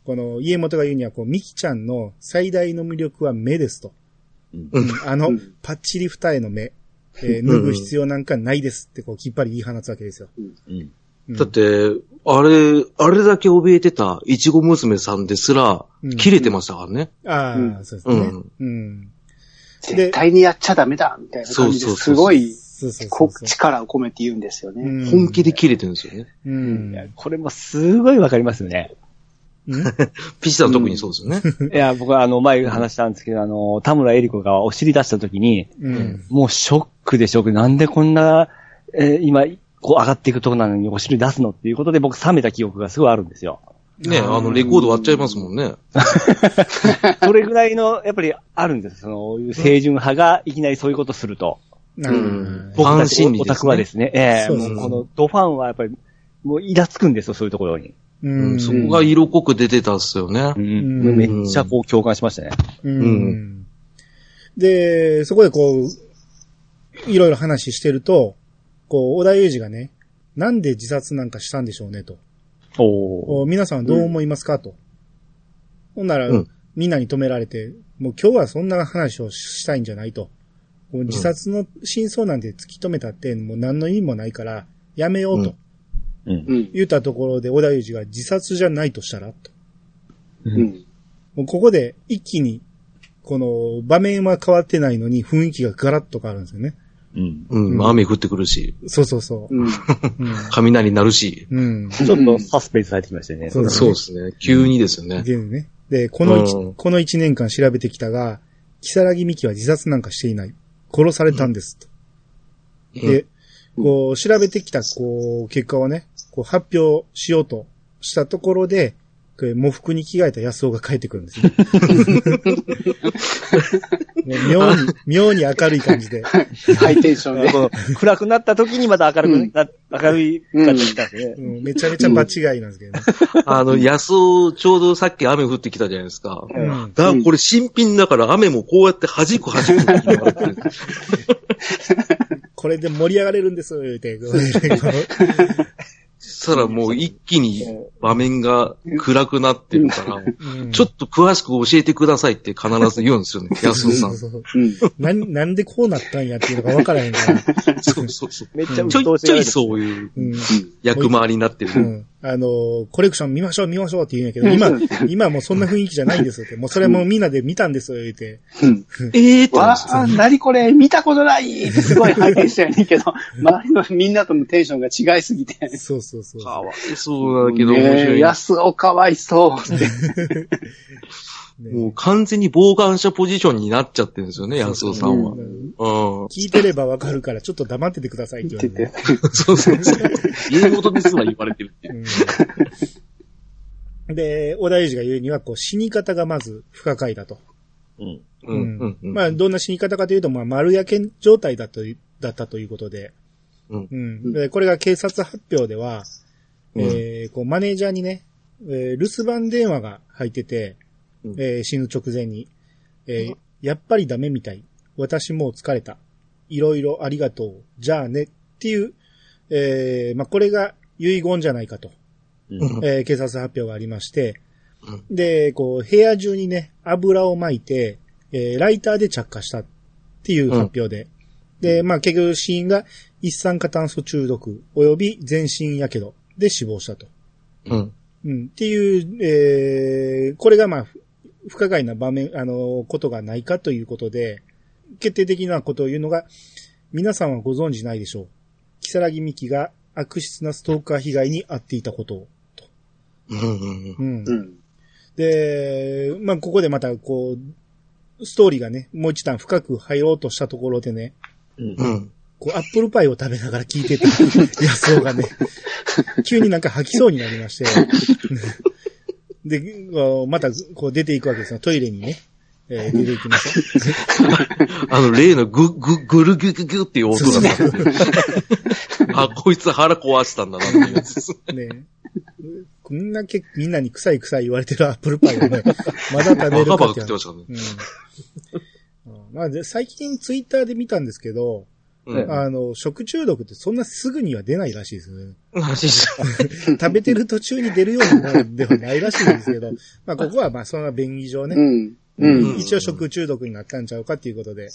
この、家元が言うには、こう、ミキちゃんの最大の魅力は目ですと。うんうんあのうん、パッチリ二重の目、えー脱ぐ必要なんかないですって、こう、きっぱり言い放つわけですよ。うん。うんだって、あれ、あれだけ怯えてたいちご娘さんですらうん、切れてましたからね。ああ、うんそうですね。うんうん。絶対にやっちゃダメだみたいな感じでそうそうそうすごいそうそうそこうそう。力を込めて言うんですよね。うん本気で切れてるんですよね。うん。これもすごいわかりますよね。うん？ピッチさん特にそうですよね。いや、僕はあの、前話したんですけど、あの、田村恵里子がお尻出した時に、うん。もうショックでショック。なんでこんな、えー今、こう上がっていくとこなのにお尻出すのっていうことで僕冷めた記憶がすごいあるんですよ。ねあの、レコード割っちゃいますもんね。それぐらいの、やっぱりあるんです。その、清純派がいきなりそういうことすると。なうんるファン僕たち心理ですねオタクはですね、ええそうそうもうこのドファンはやっぱり、もうイラつくんですよ、そういうところに。ううんん。そこが色濃く出てたっすよねう。ん。うんめっちゃこう共感しましたね。うん。で、そこでこう、いろいろ話してると、こう、小田裕二がね、なんで自殺なんかしたんでしょうねと。おお皆さんはどう思いますかと。ほんなら、うんみんなに止められて、もう今日はそんな話をしたいんじゃないと。もう自殺の真相なんて突き止めたって、もう何の意味もないから、やめようとうん。うん。言ったところで、小田裕二が自殺じゃないとしたらと。うん。もうここで一気に、この場面は変わってないのに雰囲気がガラッと変わるんですよね。うん。うん、うん雨降ってくるし、そうそうそう。うん。うん。雷鳴るし。うん。ちょっとサスペンス入ってきましたね。そうですね。急にですよね。でね。で、この一、うんこの一年間調べてきたが、木更木美希は自殺なんかしていない。殺されたんです。と。で、こう、調べてきた、こう、結果をね、こう、発表しようとしたところで、これ喪服に着替えた安尾が帰ってくるんです ね。妙に、妙に明るい感じで。ハイテンションで。この暗くなった時にまた明るくな、明るい感じにしたんですね。うんめちゃめちゃ場違いなんですけどね。あの、安尾、ちょうどさっき雨降ってきたじゃないですか。うんだこれ新品だから雨もこうやって弾く弾く。これで盛り上がれるんです、言うて。こうそしたらもう一気に場面が暗くなってるから、うんちょっと詳しく教えてくださいって必ず言うんですよね、安尾さん。そうそううん。なんなんでこうなったんやっていうのが分からへんから。そうそうそう。めっちゃちょいちょいうそういううん役回りになってる。うん。あのーコレクション見ましょう見ましょうって言うんやけど、今、今はもうそんな雰囲気じゃないんですって。もうそれもみんなで見たんですよ、言うて。うん。ええーってなわんですよあ、なにこれ、見たことないってすごいハイテンションやねんけど、周りのみんなとのテンションが違いすぎて。そうそうそう。かわいそうだけど面白い。安尾かわいそうって。ねもう完全に傍観者ポジションになっちゃってるんですよね、安尾さんは。聞いてればわかるから、ちょっと黙っててくださいって言われて。言って。そうそうそう。家元ですら言われてるっていで、小田裕二が言うには、こう、死に方がまず不可解だと。うん。うん。うん。うん。まあ、どんな死に方かというと、まあ、丸焼け状態だとい、だったということで。うんうん。で、これが警察発表では、うんえー、こう、マネージャーにね、えー留守番電話が入ってて、うんえー死ぬ直前に、えーやっぱりダメみたい。私もう疲れた。いろいろありがとう。じゃあね。っていう、えー、まあ、これが遺言じゃないかと。うん。えー警察発表がありまして、で、こう、部屋中にね、油を撒いて、えーライターで着火したっていう発表で。で、まあ結局死因が一酸化炭素中毒及び全身火傷で死亡したと。うん。うん。っていう、えーこれがまあ、ふ不可解な場面、あの、ことがないかということで、決定的なことを言うのが、皆さんはご存知ないでしょう。木更木美希が悪質なストーカー被害に遭っていたことを。うん。うん。うんう。ん。で、まあ、ここでまた、こう、ストーリーがね、もう一段深く入ろうとしたところでね、うんうん。こう、アップルパイを食べながら聞いてた 安尾がね、急になんか吐きそうになりまして、で、また、こう出ていくわけですよ。トイレにね、えー出ていきました。あの、例のぐ、ぐ、ぐるぐぐぐっていう音が鳴ってる。あ、こいつ腹壊したんだなっていうやつです。ねこんだけみんなに臭い臭い言われてるアップルパイをね、まだ食べバるかカバカって食ってましたからね。うん。うんまあ、で最近ツイッターで見たんですけど、うん。あの、食中毒ってそんなすぐには出ないらしいですよね。マジっす 食べてる途中に出るようなものではないらしいんですけど、まあここはまあそんな便宜上ね、うん。うん。一応食中毒になったんちゃうかっていうことで、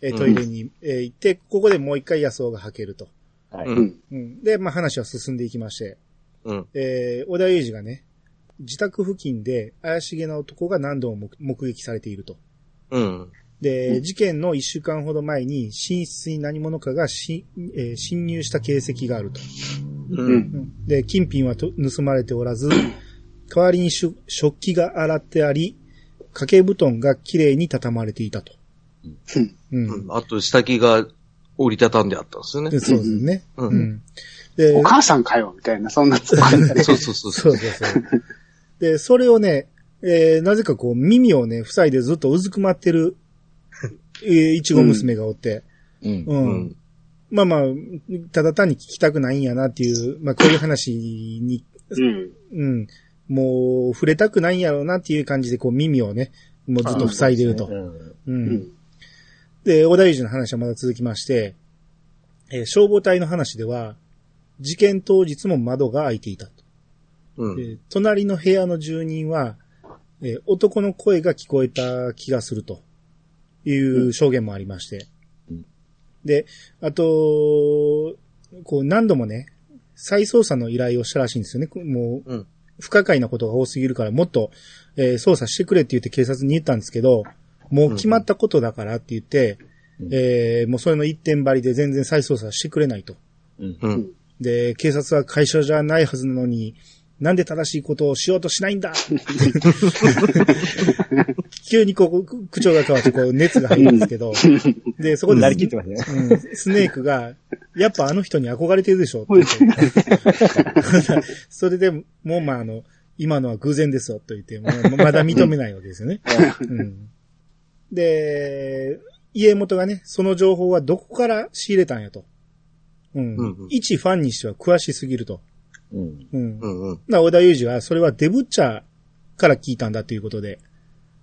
えートイレに、えー行って、ここでもう一回野草が吐けると。はい。う。うんで、まあ話は進んでいきまして、うん。えー小田裕二がね、自宅付近で怪しげな男が何度も目目撃されていると。うん。で、事件の一週間ほど前に寝室に何者かがし、えー侵入した形跡があると。う。うんん。で、金品はと盗まれておらず、代わりに食器が洗ってあり、掛け布団が綺麗に畳まれていたと。うん。うん。あと、下着が折りたたんであったんですよねで。そうですね。うんうん。で、お母さんかよ、みたいな、そんな。そうそうそうそそうう。そうそう。で、それをね、えーなぜかこう耳をね、塞いでずっとうずくまってる、えーいちご娘がおって、うん。うん。うん。まあまあ、ただ単に聞きたくないんやなっていう、まあこういう話に、うん。うん、もう触れたくないんやろうなっていう感じでこう耳をね、もうずっと塞いでると。うん。う。うんん。で、小田裕二の話はまだ続きまして、えー消防隊の話では、事件当日も窓が開いていたと。うん。で隣の部屋の住人は、えー男の声が聞こえた気がするという証言もありまして。うんで、あと、こう何度もね、再捜査の依頼をしたらしいんですよね。もう、うん不可解なことが多すぎるからもっと、えー捜査してくれって言って警察に言ったんですけど、もう決まったことだからって言って、えーもうそれの一点張りで全然再捜査してくれないと。うん。で、警察は会社じゃないはずなのに、なんで正しいことをしようとしないんだ 急にこう、く口調が変わってこう熱が入るんですけど、で、そこで、なりきってますね。うん、スネークが、やっぱあの人に憧れてるでしょって言ってそれで、もうまああの、今のは偶然ですよと言って、もうまだ認めないわけですよね。うん、で、家元がね、その情報はどこから仕入れたんやと。うん。うんうん一ファンにしては詳しすぎると。うん。うん。うんうん。な、小田裕二は、それはデブッチャーから聞いたんだということで、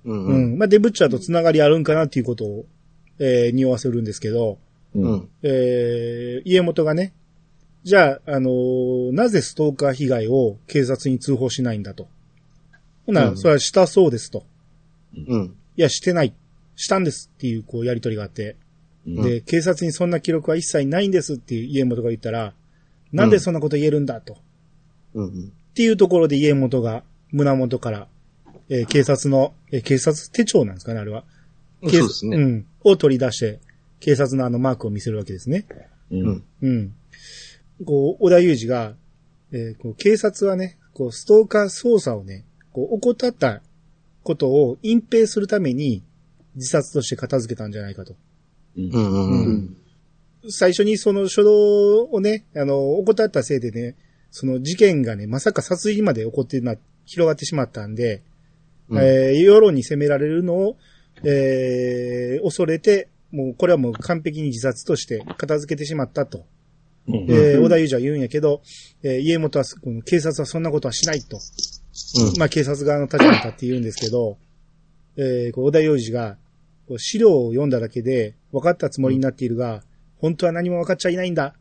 うんう。うんん。まあ、デブッチャーと繋がりあるんかなっていうことを、えー、匂わせるんですけど、う。うんん。えー、家元がね、じゃあ、あのーなぜストーカー被害を警察に通報しないんだと。ほな、うんそれはしたそうですと。うん。いや、してない。したんですっていう、こう、やりとりがあって。うんで、警察にそんな記録は一切ないんですっていう家元が言ったら、なんでそんなこと言えるんだと。うん。っていうところで家元が胸元から、えー警察の、えー警察手帳なんですかね、あれは。警そうですね。うん。を取り出して、警察のあのマークを見せるわけですね。うん。うん。こう、小田裕二が、えーこう警察はね、こう、ストーカー捜査をね、こう、怠ったことを隠蔽するために、自殺として片付けたんじゃないかと。うんうんうん。最初にその初動をね、あの、怠ったせいでね、その事件がね、まさか殺人まで起こってな、広がってしまったんで、うんえー世論に責められるのを、えー恐れて、もうこれはもう完璧に自殺として片付けてしまったと。うんえー小田裕二は言うんやけど、えー家元は、警察はそんなことはしないと。まあ警察側の立場に立って言うんですけど、えー小田裕二が、資料を読んだだけで分かったつもりになっているが、本当は何も分かっちゃいないんだ。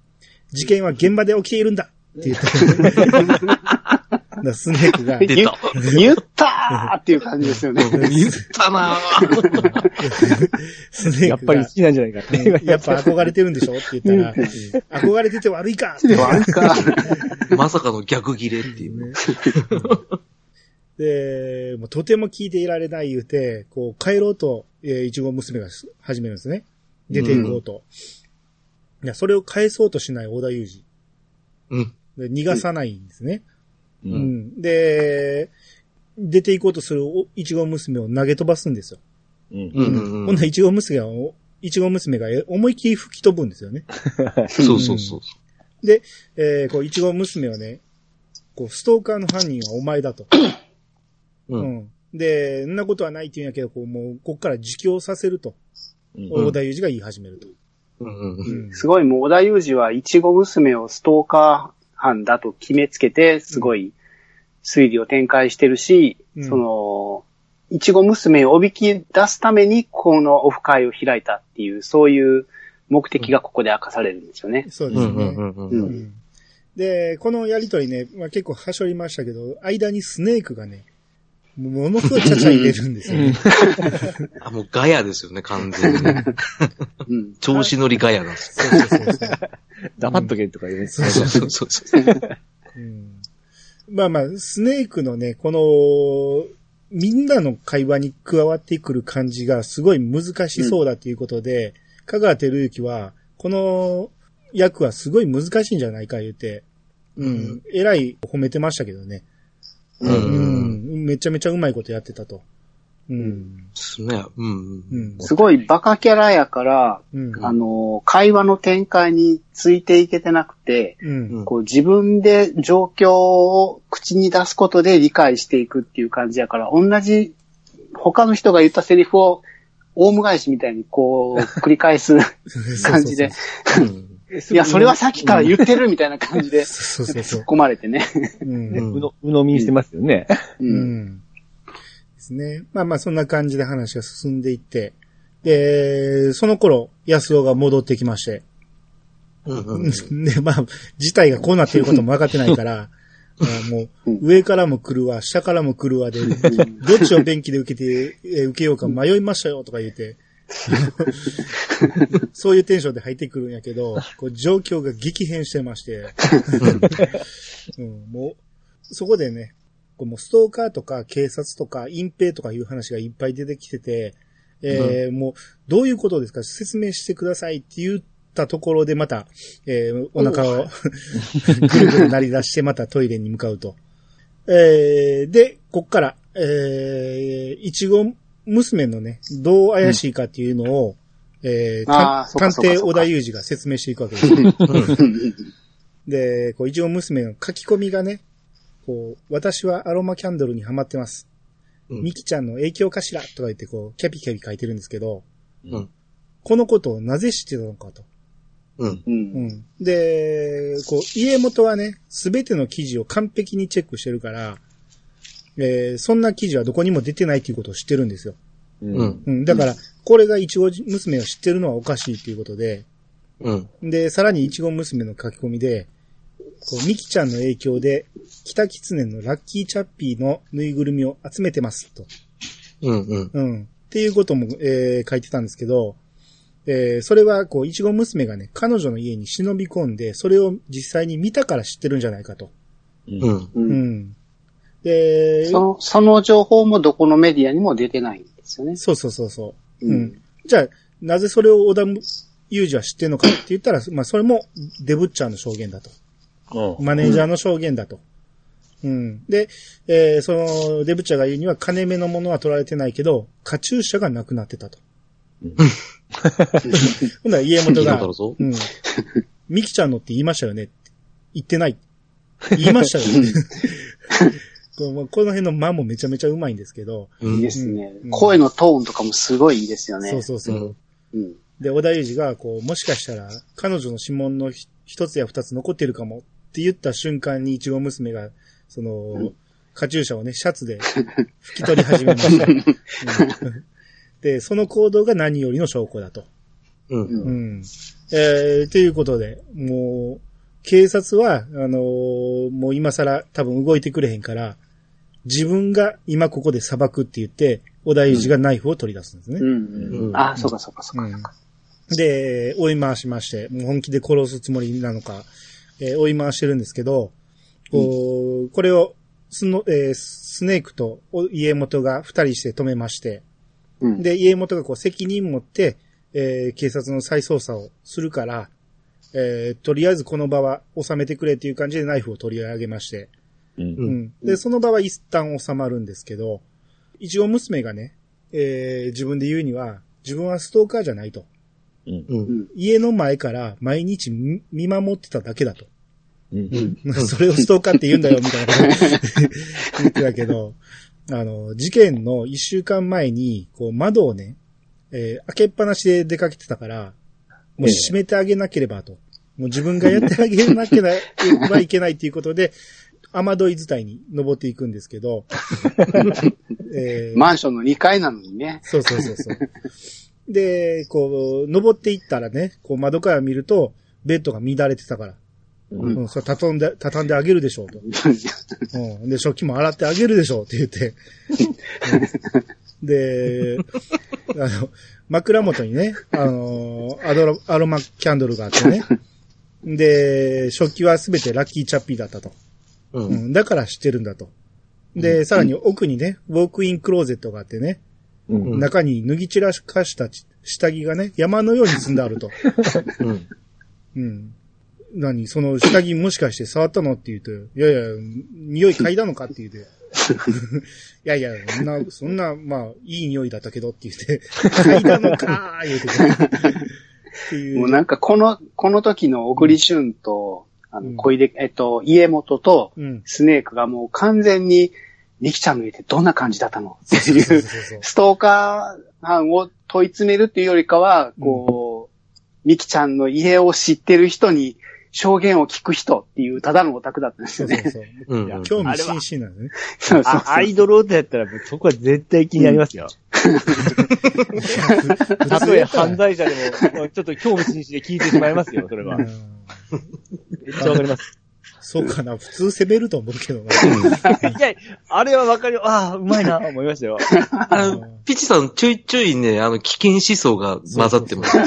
事件は現場で起きているんだって言って。だからスネークが、出た。言ったーっていう感じですよね。言ったなぁ。スネやークがっぱり好きなんじゃないかって。やっぱ憧れてるんでしょって言ったら、憧れてて悪いかでもあれか。まさかの逆切れっていう。で、もうとても聞いていられない言うて、こう帰ろうと、えー、いちご娘が始めるんですね。出て行こうと。いや、それを返そうとしない小田裕うん。逃がさないんですね。う。うんん。で、出て行こうとするおいちご娘を投げ飛ばすんですよ。うん。うんうんうん。ほんならいちご娘が、おいちご娘がえ思いっきり吹き飛ぶんですよね。そうそうそう。で、えー、こう、いちご娘はね、こう、ストーカーの犯人はお前だと。う。うんん。で、そんなことはないって言うんやけど、こう、もう、こっから自供させると、うん小田裕二が言い始めると。うんうんすごいもう、小田裕二は、いちご娘をストーカー犯だと決めつけて、すごい推理を展開してるし、うんその、いちご娘をおびき出すために、このオフ会を開いたっていう、そういう目的がここで明かされるんですよね。そうですね。で、このやりとりね、まあ、結構はしょりましたけど、間にスネークがね、ものすごいちゃちゃ入れるんですよね。あ、もうガヤですよね、完全にね。うん。調子乗りガヤなんですそうそうそうそう黙っとけとか言うね。そうそうそうそうそう。うんまあまあ、スネークのね、この、みんなの会話に加わってくる感じがすごい難しそうだということで、香川照之は、この役はすごい難しいんじゃないか言うて、うん、えらい褒めてましたけどね。う。うんん、めちゃめちゃうまいことやってたと。うん。ですね。うん。すごいバカキャラやから、うん。あの、会話の展開についていけてなくて、うん。こう自分で状況を口に出すことで理解していくっていう感じやから、同じ他の人が言ったセリフをオウム返しみたいにこう 繰り返す感じで、うんいや、それはさっきから言ってるみたいな感じでそうそうそう突っ。込まれてね。うん。うの、うのみにしてますよね。う。うんん。ですね。まあまあ、そんな感じで話が進んでいって、で、その頃、安尾が戻ってきまして、うんうん。で、まあ、事態がこうなっていることも分かってないから、まあもう、上からも来るわ、下からも来るわで、どっちを便器で受けて、えー受けようか迷いましたよ、とか言って、そういうテンションで入ってくるんやけど、こう状況が激変してまして、うん、もう、そこでね、こうもうストーカーとか警察とか隠蔽とかいう話がいっぱい出てきてて、えーもう、どういうことですか？説明してくださいって言ったところでまた、えーお腹を ぐるぐる鳴り出してまたトイレに向かうと。えーで、こっから、えー、いちご娘のね、どう怪しいかっていうのを、えーあー探偵小田裕二が説明していくわけですよ。で、こう、いちご娘の書き込みがね、こう、私はアロマキャンドルにハマってます。うんミキちゃんの影響かしらとか言って、こう、キャピキャピ書いてるんですけど、うんこのことをなぜ知ってたのかと。うん。う。うんん。で、こう、家元はね、すべての記事を完璧にチェックしてるから、えーそんな記事はどこにも出てないっていうことを知ってるんですよ。うん。うん。だから、これがいちご娘を知ってるのはおかしいっていうことで、うん。で、さらにいちご娘の書き込みで、こう、ミキちゃんの影響で、北キツネのラッキーチャッピーのぬいぐるみを集めてます、と。うん。うん。うん。っていうことも、えー書いてたんですけど、えーそれは、こう、いちご娘がね、彼女の家に忍び込んで、それを実際に見たから知ってるんじゃないかと。うん。う。うんん。で、その、その情報もどこのメディアにも出てないんですよね。そうそうそうそう。ううんん。じゃあ、なぜそれを小田裕二は知ってんのかって言ったら、まあ、それもデブッチャーの証言だと。マネージャーの証言だと。うん。で、えーその、デブッチャーが言うには、金目のものは取られてないけど、カチューシャがなくなってたと。ほんなら家元が聞いたことあ、るぞ。うん。ミキちゃんのって言いましたよねって言ってない。言いましたよね。このこの辺の間もめちゃめちゃうまいんですけど、いいですねうん。声のトーンとかもすごいいいですよね。そうそうそう。うん。で、小田裕二が、こう、もしかしたら、彼女の指紋のひ一つや二つ残ってるかもって言った瞬間に、いちご娘が、その、うんカチューシャをね、シャツで 拭き取り始めました。うんで、その行動が何よりの証拠だと。うん。うんうん。えー、ということで、もう、警察は、あのーもう今更多分動いてくれへんから、自分が今ここで裁くって言って、小田裕二がナイフを取り出すんですね。うん。ううんん。あ、そうかそうかそうか。うんで、追い回しまして、もう本気で殺すつもりなのか、えー追い回してるんですけど、こうこれをスノ、えースネークとお家元が二人して止めまして、うん。で、家元がこう責任持って、えー警察の再捜査をするから、えーとりあえずこの場は収めてくれっていう感じでナイフを取り上げまして、うん。で、その場は一旦収まるんですけど、一応娘がね、えー自分で言うには、自分はストーカーじゃないと。うんうん。家の前から毎日見見守ってただけだと。うん それをストーカーって言うんだよ、みたいなこと 言ってたけど、あの、事件の一週間前に、こう、窓をね、えー開けっぱなしで出かけてたから、もう閉めてあげなければと。もう自分がやってあげなければいけないということで、雨どい伝いに登っていくんですけど、えーマンションの2階なのにね。そうそうそうそう。で、こう、登っていったらね、こう窓から見ると、ベッドが乱れてたから。うんうん、それ畳んで、畳んであげるでしょうと。うん。で、食器も洗ってあげるでしょうって言って。うんで、あの、枕元にね、あの、アドロ、アロマキャンドルがあってね。で、食器はすべてラッキーチャッピーだったと。う。うんん。だから知ってるんだと。で、さらに奥にね、ウォークインクローゼットがあってね、うん中に脱ぎ散らかしたち下着がね、山のように積んであると。うん。うん。何？その下着もしかして触ったの？って言うと、いやいや、匂い嗅いだのか？って言うて。いやいや、そんな、そんな、まあ、いい匂いだったけどって言って、嗅いだのか？ー言うてくる。っていう。もうなんかこの、この時の小栗旬と、あうんの、小出、えっと、家元とうん。スネークがもう完全に、ミキちゃんの家ってどんな感じだったの？っていう。ストーカー犯を問い詰めるっていうよりかは、こう、ミキちゃんの家を知ってる人に証言を聞く人っていうただのオタクだったんですよね。そうそうそう。うん。いや興味津々なんですね。そうそうあアイドル歌やったら、そこは絶対気になりますよ。たとえ犯罪者でも、ちょっと興味津々で聞いてしまいますよ、それは。うんめっちゃわかります。そうかな。普通攻めると思うけどな。いや、あれはわかるよ。ああ、うまいな、思いましたよ。あの、ピチさんちょいちょいね、あの、危険思想が混ざってます。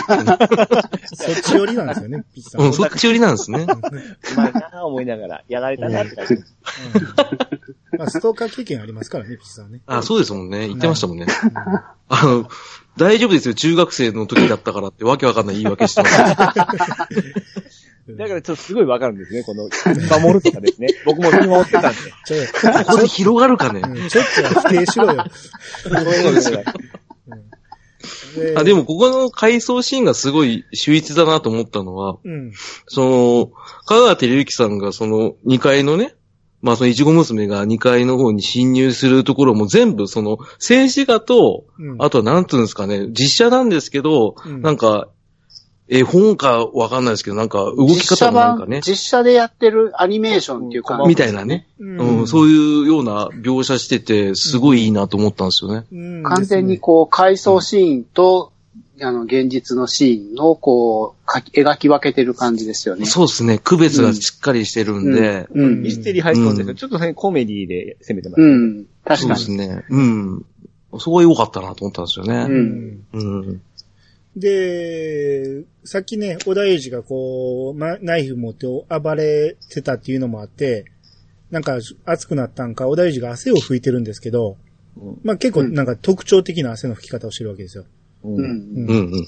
そっち寄りなんですよね、ピッチさん。うん、そっち寄りなんですね。うまいな、思いながら。やられたなって感じ。うんまあ、ストーカー経験ありますからね、ピッチさんはね。あ、そうですもんね。言ってましたもんね。あの、大丈夫ですよ。中学生の時だったからってわけわかんない言い訳してます。だからちょっとすごいわかるんですね、この、守るとかですね。僕も見守ってたんで。ちょ、ここで広がるかね。うんちょっとは否定しろよ。あ、でも、ここの回想シーンがすごい秀逸だなと思ったのは、うん。その、香川照之さんがその2階のね、まあそのいちご娘が2階の方に侵入するところも全部その静止画と、うんあとはなんていうんですかね、実写なんですけど、うんなんか、絵本かわかんないですけど、なんか動き方もなんかね、実写でやってるアニメーションっていうか、みたいなね、うんうん、そういうような描写してて、すごいいいなと思ったんですよね。うん完全にこう、回想シーンと、あの、現実のシーンをこう、描き描き分けてる感じですよね。そうですね、区別がしっかりしてるんで、うん。ミステリー入ってるんですけど、ちょっとねコメディで攻めてます。うん。確そうかに。ですね、うん。そこは良かったなと思ったんですようね。ん。うん。で、さっきね、小田栄二がこう、ま、ナイフ持って暴れてたっていうのもあって、なんか熱くなったんか、小田栄二が汗を拭いてるんですけど、うんまあ結構なんか特徴的な汗の拭き方をしてるわけですよ。う。うんん。うんうん。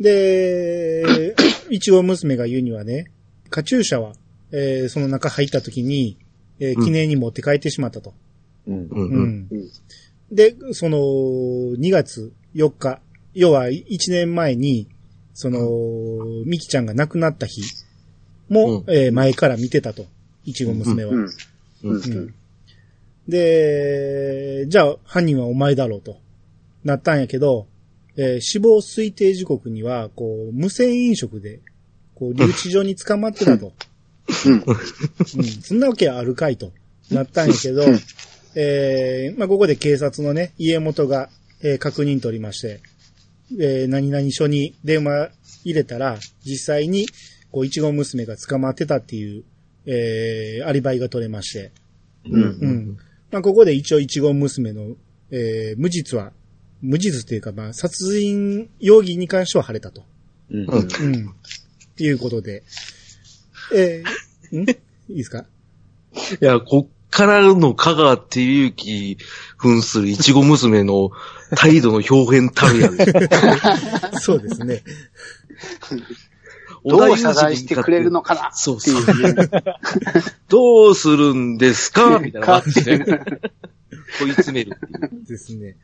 で、いちご娘が言うにはね、カチューシャは、えーその中入った時に、えー記念に持って帰ってしまったと。うん。うんううん。んで、その、2月4日、要は1年前に、その、ミキちゃんが亡くなった日も、うん。えー前から見てたと。いちご娘は。うん。うん。うん。で、じゃあ犯人はお前だろうと、なったんやけど、えー死亡推定時刻には、こう、無銭飲食で、こう、留置場に捕まってたと。うん。うん、そんなわけあるかいと、なったんやけど、えーまあ、ここで警察のね、家元が、えー確認取りまして、えー何々署に電話入れたら、実際に、こう、いちご娘が捕まってたっていう、えーアリバイが取れまして、うんうん。まあ、ここで一応いちご娘の、えー無実は、無実っていうか、まあ、殺人容疑に関しては晴れたと。うん。うんうん。っていうことで。えー、ん？いいですか？いや、こっからの香川照之扮するいちご娘の態度の表現たるやで。そうですね。どう謝罪してくれるのかな？そうそう。どうするんですかみたいな感じで。問い詰めるっていう。ですね。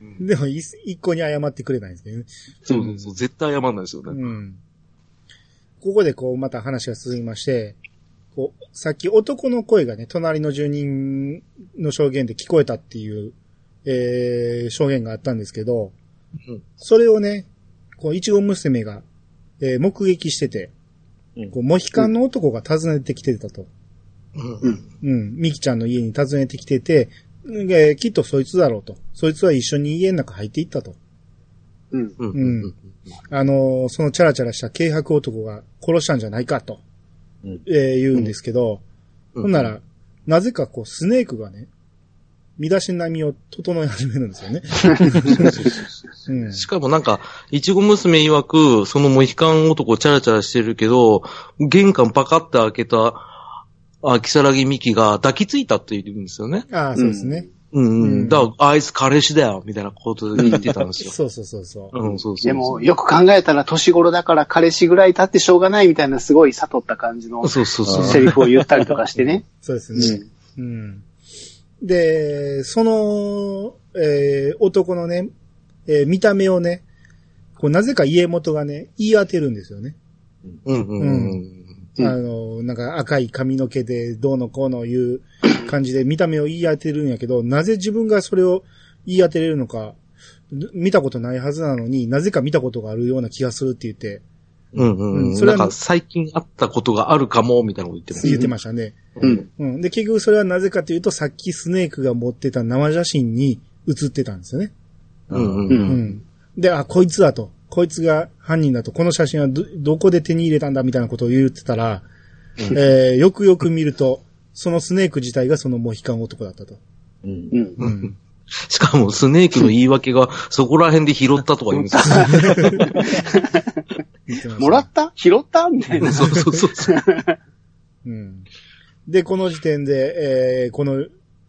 うんでも、い一向に謝ってくれないんですけどね。そうそうそう。絶対謝んないですよね。うん。ここでこう、また話が進みまして、こう、さっき男の声がね、隣の住人の証言で聞こえたっていう、えー、証言があったんですけど、うんそれをね、こう、いちご娘が、えー目撃してて、うんこう、モヒカンの男が訪ねてきてたと。うんうん、ミキちゃんの家に訪ねてきてて、えーきっとそいつだろうと。そいつは一緒に家の中入っていったと。うん。うんうんあのーそのチャラチャラした軽薄男が殺したんじゃないかと、うんえー言うんですけど、うんほんなら、なぜかこう、スネークがね、身だしなみを整え始めるんですよね。うんしかもなんか、いちご娘曰く、そのモヒカン男チャラチャラしてるけど、玄関パカって開けた、あ、キサラギミキが抱きついたって言うんですよね。ああ、そうですね。うん、ううんん。だから、あいつ彼氏だよ、みたいなことで言ってたんですよ。そうそうそうそう。うん、そうそう。でも、よく考えたら年頃だから彼氏ぐらい経ってしょうがないみたいなすごい悟った感じの そうそうそう。セリフを言ったりとかしてね。そうですね。うん。で、その、えー男のね、えー見た目をね、こう、なぜか家元がね、言い当てるんですよね。うん、うん、うん。うんあの、なんか赤い髪の毛でどうのこうのいう感じで見た目を言い当てるんやけど、なぜ自分がそれを言い当てれるのか、見たことないはずなのになぜか見たことがあるような気がするって言って、うん、うん、うん。うんそれはなんか、最近あったことがあるかも、みたいなこと言ってます。言ってましたね。うん。うん。で、結局それはなぜかというと、さっきスネークが持ってた生写真に写ってたんですよね。うん、うん、ううんん。で、あ、こいつだと。こいつが犯人だと。この写真はど、どこで手に入れたんだみたいなことを言ってたら、えーよくよく見ると、そのスネーク自体がそのモヒカン男だったと。うんうん。うん。しかも、スネークの言い訳が、そこら辺で拾ったとか言うんですよ。言ってましたもらった？拾った？みたいな。そうそうそうそう。うん。で、この時点で、えーこの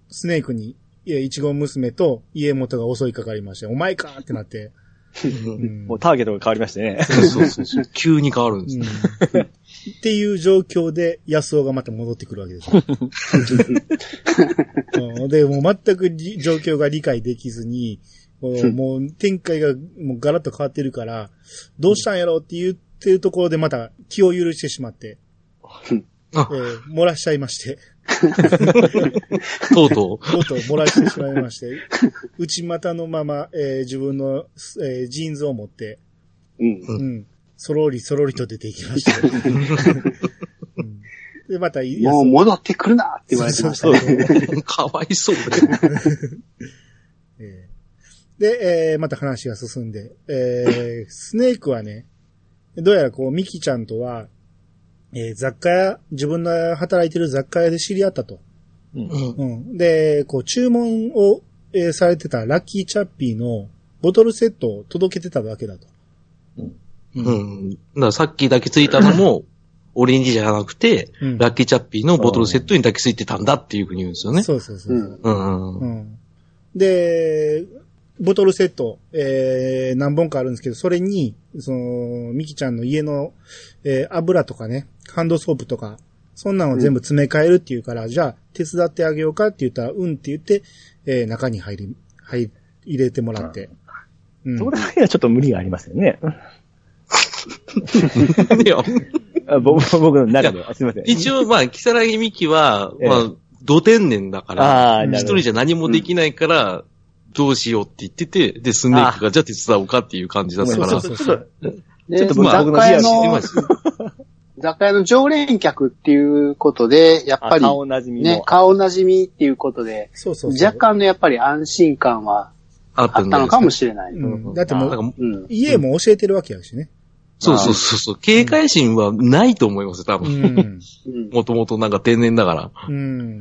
スネークに、いやいちご娘と家元が襲いかかりまして、お前かってなって。う んもうターゲットが変わりましてね。そうそうそう。急に変わるんですよ。うんっていう状況で、安尾がまた戻ってくるわけですよ。うん。で、もう全くり状況が理解できずに、もうもう展開がもうガラッと変わってるから、どうしたんやろうって言ってるところでまた気を許してしまって、あえー漏らしちゃいまして、とうととうとう漏らしてしまいまして、内股のまま、えー自分の、えージーンズを持って、うん。うん、そろりそろりと出ていきました。うんで、また、もう戻ってくるなって言われてましたね。う。かわいそうだ えーで、えーまた話が進んで、えースネークはね、どうやらこう、ミキちゃんとは、えー雑貨屋、自分の働いてる雑貨屋で知り合ったと。うん。うん。で、こう、注文を、えーされてたラッキーチャッピーのボトルセットを届けてたわけだと。うん。だからさっき抱きついたのも、オレンジじゃなくて、うんラッキーチャッピーのボトルセットに抱きついてたんだっていうふうに言うんですよね。そうそうそう。うん。うん。ううん。ん。で、ボトルセット、えー、何本かあるんですけど、それに、その、ミキちゃんの家の、えー、油とかね、ハンドソープとか、そんなのを全部詰め替えるっていうから、じゃあ、手伝ってあげようかって言ったら、うんって言って、えー、中に入り、入、入れてもらって。うん。そこら辺はちょっと無理がありますよね。いや、あ僕僕の中では。すいません。一応、まあ、キサラギミキは、ええまあ、土天然だから、一人じゃ何もできないから、どうしようって言ってて、で、スネークがじゃあ手伝おうかっていう感じだったから。そうそうそうでちょっとまあ雑貨屋知っま、す雑貨屋の常連客っていうことで、やっぱり、顔なじみの。ね、顔なじみっていうことで、そうそうそう。若干のやっぱり安心感はあったのかもししれない。うん。だってもう。家も教えてるわけやしね。そうそうそうそう。警戒心はないと思いますよ、多う分。ん。うんもともとなんか天然だから。うん。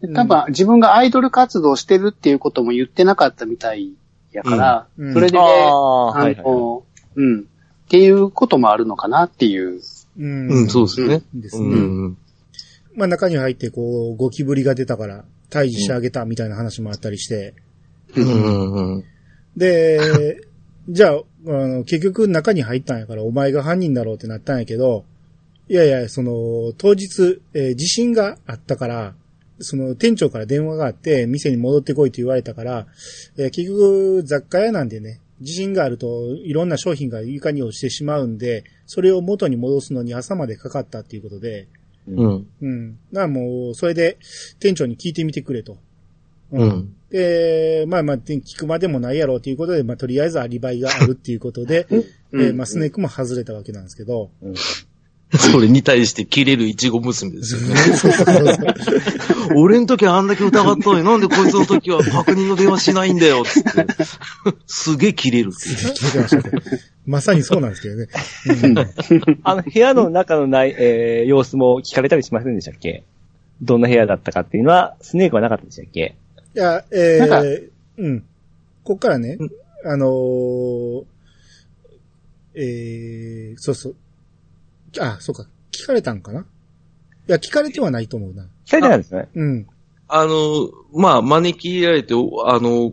で多分自分がアイドル活動してるっていうことも言ってなかったみたいやから、うんそれで、あね、あ、あはいはい。の、うん。っていうこともあるのかなっていう。うん。うん、そうですね。ですね。うん。まあ中に入ってこう、ゴキブリが出たから、退治してあげたみたいな話もあったりして。うん。うん。で、じゃあ、あの、結局中に入ったんやから、お前が犯人だろうってなったんやけど、いやいや、その、当日、えー地震があったから、その店長から電話があって、店に戻ってこいと言われたから、えー結局雑貨屋なんでね、地震があるといろんな商品が床に落ちてしまうんで、それを元に戻すのに朝までかかったっていうことで、うん。うん。だからもう、それで店長に聞いてみてくれと。うん。で、まあまあ、聞くまでもないやろうということで、まあとりあえずアリバイがあるっていうことで、うんえーまあスネークも外れたわけなんですけど、それに対して切れるイチゴ娘ですよね。俺の時はあんだけ疑ったのになんでこいつの時は確認の電話しないんだよ、つって。すげえ切れるっていう。聞いてましたね。まさにそうなんですけどね。うん あの、部屋の中のない、えー、様子も聞かれたりしませんでしたっけ？どんな部屋だったかっていうのは、スネークはなかったでしたっけ？いや、えなんかー、うん。こっからね、あのーえー、そうそう。あ、そうか。聞かれたんかな？いや、聞かれてはないと思うな。聞かれてないんですね。うん。あの、まあ、招き入れられて、おあの、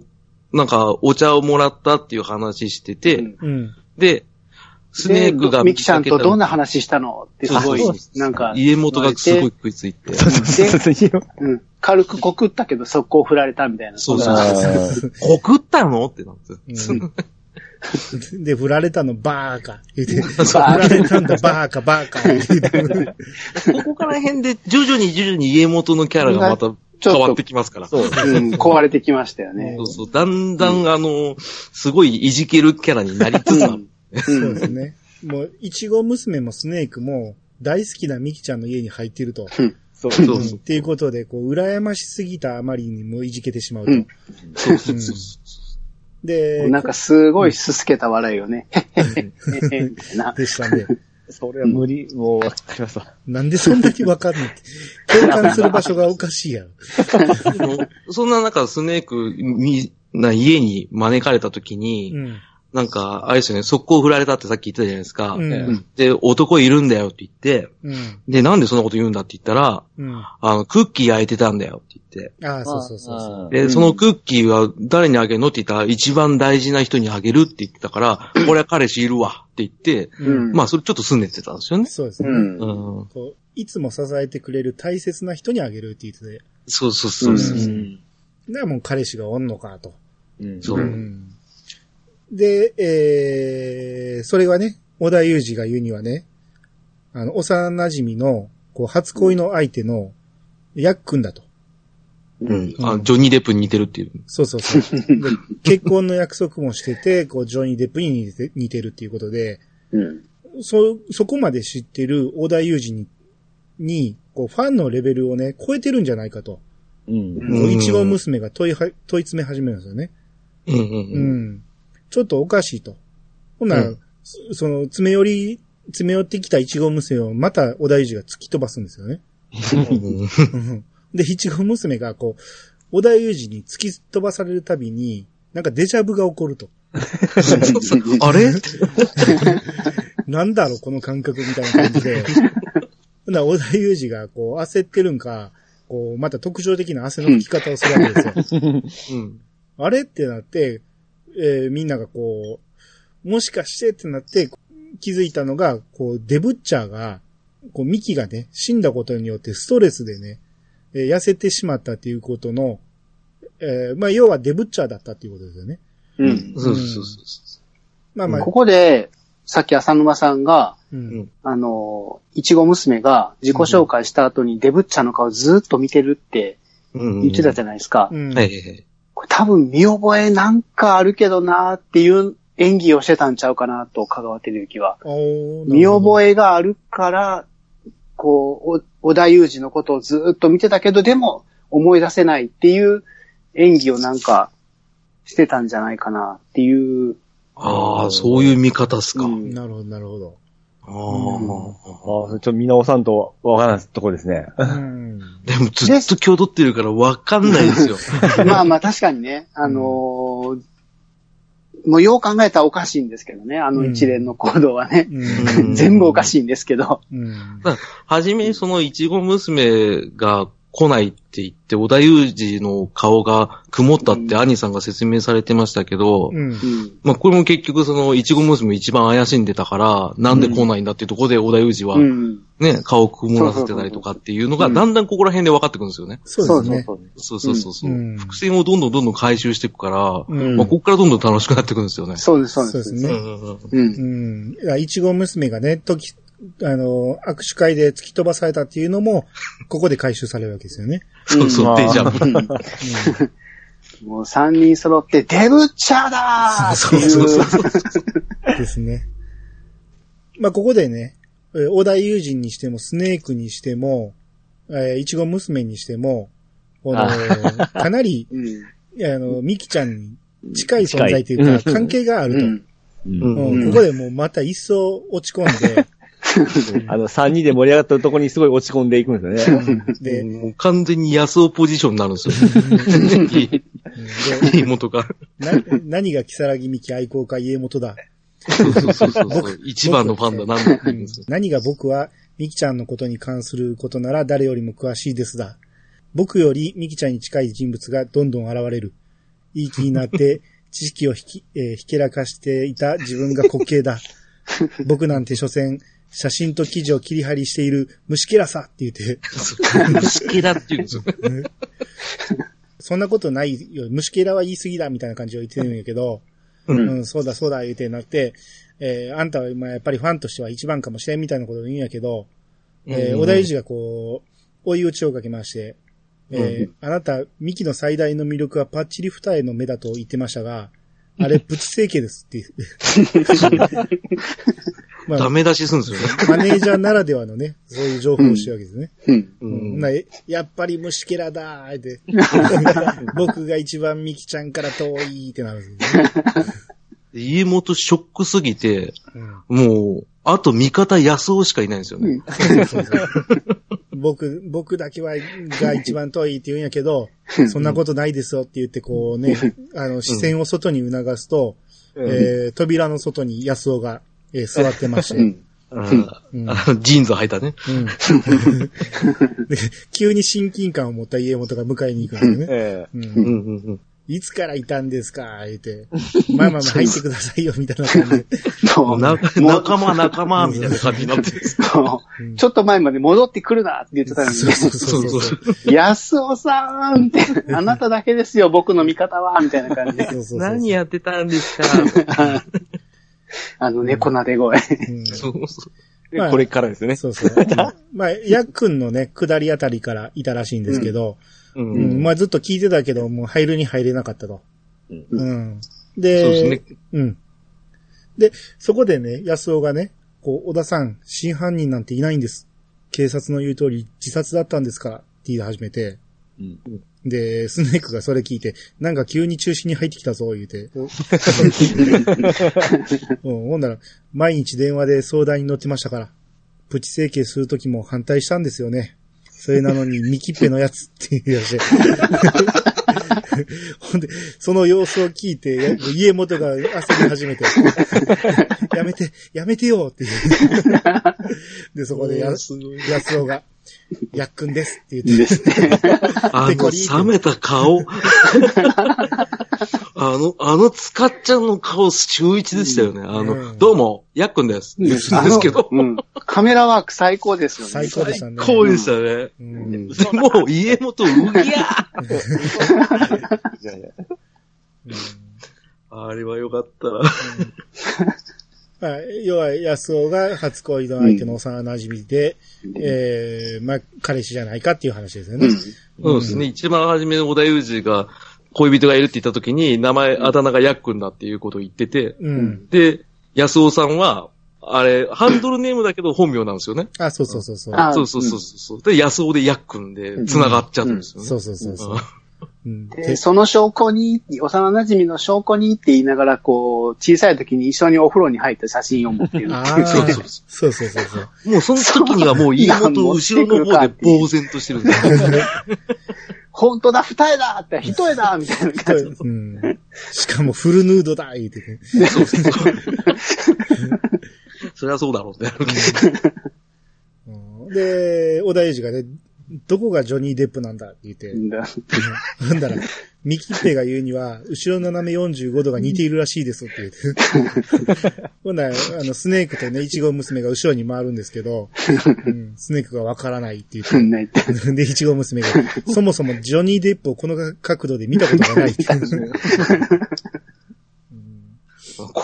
なんか、お茶をもらったっていう話してて、うんうん。で、スネークがミキちゃんとどんな見話したのってすごいなんか、家元がすごい食いついて。そうそうそう。うん、軽く告ったけど速攻振られたみたいな。そうそうそう。告ったの？ってなって。うん、で、振られたのバーカ。言って、振バーカられたんだバーカ、バーカ。ここから辺で徐々に徐々に家元のキャラがまた変わってきますから。そう。うん、壊れてきましたよねそ。うそう。だんだん、あの、すごいいじけるキャラになりつつある。そうですね。もう、いちご娘もスネークも大好きなミキちゃんの家に入っていると。そう。そううんっていうことで、こう、羨ましすぎたあまりにもいじけてしまうと。うんそうそうそう。で、なんかすごいすすけた笑いをね。へへへへみたいな。でしたんで。それは無理、もうわかりますわ。なんでそんなにわかんない？って。共感する場所がおかしいやろ。そんな中、スネーク、み、な家に招かれた時に、うん。なんか、あれですよね、速攻振られたってさっき言ってたじゃないですか。うん。で、男いるんだよって言って、うん。で、なんでそんなこと言うんだって言ったら、うん。あの、クッキー焼いてたんだよって言って。ああ、そうそうそうそう。で、うんそのクッキーは誰にあげるのって言ったら、一番大事な人にあげるって言ってたから、俺は彼氏いるわって言って、うんまあ、それちょっと拗ねてたんですよね。そうですね。うん。うん。こういつも支えてくれる大切な人にあげるって言ってて、そうそうそうそう。うんだからもう彼氏がおんのかと。うん。そうう。んで、えー、それはね、小田裕二が言うにはね、あの、幼馴染の、こう、初恋の相手の、ヤックンだと。うん。あ、ジョニー・デップに似てるっていう。そうそうそう。で結婚の約束もしてて、こう、ジョニー・デップに似て似てるっていうことで、うん。そ、そこまで知ってる小田裕二に、に、こう、ファンのレベルをね、超えてるんじゃないかと。うん。こういちご娘が問いは、問い詰め始めるんですよね。うんうんううん。ん。ちょっとおかしいと。ほんなら、うんそその、詰め寄り、詰め寄ってきたいちご娘をまた小田裕二が突き飛ばすんですよね。うんで、いちご娘がこう、小田裕二に突き飛ばされるたびに、なんかデジャブが起こると。あれ？なんだろう、この感覚みたいな感じで。ほんなら小田裕二がこう、焦ってるんか、こう、また特徴的な汗の拭き方をするわけですよ。うん。あれってなって、えーみんながこう、もしかしてってなって気づいたのが、こう、デブッチャーが、こう、ミキがね、死んだことによってストレスでね、えー痩せてしまったっていうことの、えーまあ、要はデブッチャーだったっていうことですよね。うん。そうそうそうそまあまあ、ここで、さっき浅沼さんが、うん。あの、いちご娘が自己紹介した後にデブッチャーの顔ずっと見てるってう。うん。言ってたじゃないですか。うん。はいはいはい。多分見覚えなんかあるけどなーっていう演技をしてたんちゃうかなと、香川照之は。見覚え。えがあるから、こう、お小田裕二のことをずっと見てたけど、でも思い出せないっていう演技をなんかしてたんじゃないかなっていう。ああ、そういう見方っすか。うんなるほど、なるほど。あああ、ちょっと見直さんとわからないとこですね。うん。あ。でもずっと今日撮ってるからわかんないですよ。まあまあ確かにね、あのーもうよう考えたらおかしいんですけどね、あの一連の行動はね。うん。全部おかしいんですけど。うん。はじめ、その、いちご娘が来ないって言って、小田裕二の顔が曇ったって兄さんが説明されてましたけど、うん。うん。まあ、これも結局その、いちご娘一番怪しんでたから、なんで来ないんだっていうところで、小田裕二はう、ん。ね、顔を曇らせてたりとかっていうのが、うんだんだんここら辺で分かってくるんですよね。そうですね。そうそうそうそうそう、うん伏線をどんどんどんどん回収していくから、うんまあ、ここからどんどん楽しくなってくるんですよね。そうです、そうです。そうですね。うんうんうんう。うんん。いや、いちご娘がね、時、あの、握手会で突き飛ばされたっていうのも、ここで回収されるわけですよね。そうそう、うんデジャブ。もう三人揃って、デブッチャーだーっていう。そうそうそうですね。まあ、ここでね、えー小田裕二にしても、スネークにしても、えーいちご娘にしても、この、かなり、うん。あの、ミキちゃんに近い存在というか、関係があると。ううんん。うんうんここでもうまた一層落ち込んで、あの、3人で盛り上がったところにすごい落ち込んでいくんですよね。で、もう完全に安尾ポジションになるんですよ。で妹が。な何が木更木ミキ愛好家家元だ。そうそうそうそう。一番のファンだな。何が僕はミキちゃんのことに関することなら誰よりも詳しいですだ。僕よりミキちゃんに近い人物がどんどん現れる。いい気になって 知識をひき、えーひけらかしていた自分が滑稽だ。僕なんて所詮、写真と記事を切り張りしている虫けらさって言って、好きだって言うんですよ。そんなことないよ。虫けらは言い過ぎだみたいな感じを言ってるんやけど、う。うんん、そうだそうだ言うてなって、えーあんたは今やっぱりファンとしては一番かもしれんみたいなことを言うんやけど、えーうん小田裕二がこう、追い打ちをかけまして、えーあなた、ミキの最大の魅力はパッチリ二重の目だと言ってましたが、あれ、プチ整形ですって。まあ、ダメ出しするんですよね。マネージャーならではのね、そういう情報をしてるわけですね。うん。ううんんなえやっぱり虫けらだーって。僕が一番ミキちゃんから遠いってなるんですよね。家元ショックすぎて、うんもう、あと味方安尾しかいないんですよね。僕、僕だけは、が一番遠いって言うんやけど、そんなことないですよって言って、こうね、あの、視線を外に促すと、えー扉の外に安尾が、えー座ってまして、うん。うんうんあのジーンズ履いたね。うんで急に親近感を持った家元が迎えに行くんだよね。えうんうんうんうん。いつからいたんですか？言って、まあまあまあ入ってくださいよ、みたいな感じで。もう仲間仲間みたいな感じになってる。ちょっと前まで戻ってくるなって言ってたのにそうそうそうそう。そう安尾さんって、あなただけですよ、僕の味方は、みたいな感じで。そうそう何やってたんですか？あの猫なで声。うんそうそう。えまあこれからですよね。そうそう。まあ、ヤックンのね、下りあたりからいたらしいんですけど、ううんん。まあずっと聞いてたけど、もう入るに入れなかったと。うんうん。そうですで、ね。うん。で、そこでね、安尾がね、こう、小田さん、真犯人なんていないんです。警察の言う通り自殺だったんですから、って言い始めて、うんで、スネークがそれ聞いて、なんか急に中心に入ってきたぞ、言うて。うん、ほんなら、毎日電話で相談に乗ってましたから、プチ整形するときも反対したんですよね。それなのに、ミキッペのやつって言い出して。ほんで、その様子を聞いて、や家元が焦り始めて、やめて、やめてよって言う。で、そこでや、すごい安尾が、やっくんですって言って、ですね。あの、冷めた顔。あの、あのつかっちゃんの顔、秀逸でしたよね。あうんの、どうも、やっくんです。言うんですけど。うん。カメラワーク最高ですよね。最高でしたね。こうでしたね。うんもう、家元、うぎゃ いやいやあれはよかった。まあ、要は、安尾が初恋の相手の幼馴染で、えー、まあ、彼氏じゃないかっていう話ですよね。うん。そうですね。一番初めの小田裕二が、恋人がいるって言った時に、名前、あだ名がやっくんだっていうことを言ってて、うん。で、安尾さんは、あれ、ハンドルネームだけど本名なんですよね。あ、そうそうそうそう。あそうそうそうそう。で、安尾でやっくんで、繋がっちゃうんですよね。そうそうそうそう。うん。で、その証拠に、幼馴染の証拠にって言いながら、こう、小さい時に一緒にお風呂に入った写真を持ってるあっていう。あ、そうそうそうそう。もうその時にはもう家元後ろの方で呆然としてるんですよ。本当だ、二重だって、一重だみたいな感じ。うん。しかもフルヌードだ言うてね。そうそうそう。そりゃそうだろうってなるけど。うんで、小田裕二がね、どこがジョニー・デップなんだって言って、なんだら、ミキッペが言うには、後ろ斜め45度が似ているらしいですって言って。ほんなら、あの、スネークとね、イチゴ娘が後ろに回るんですけど、うん、スネークがわからないって言って。ないって。で、イチゴ娘が、そもそもジョニー・デップをこの角度で見たことがないって。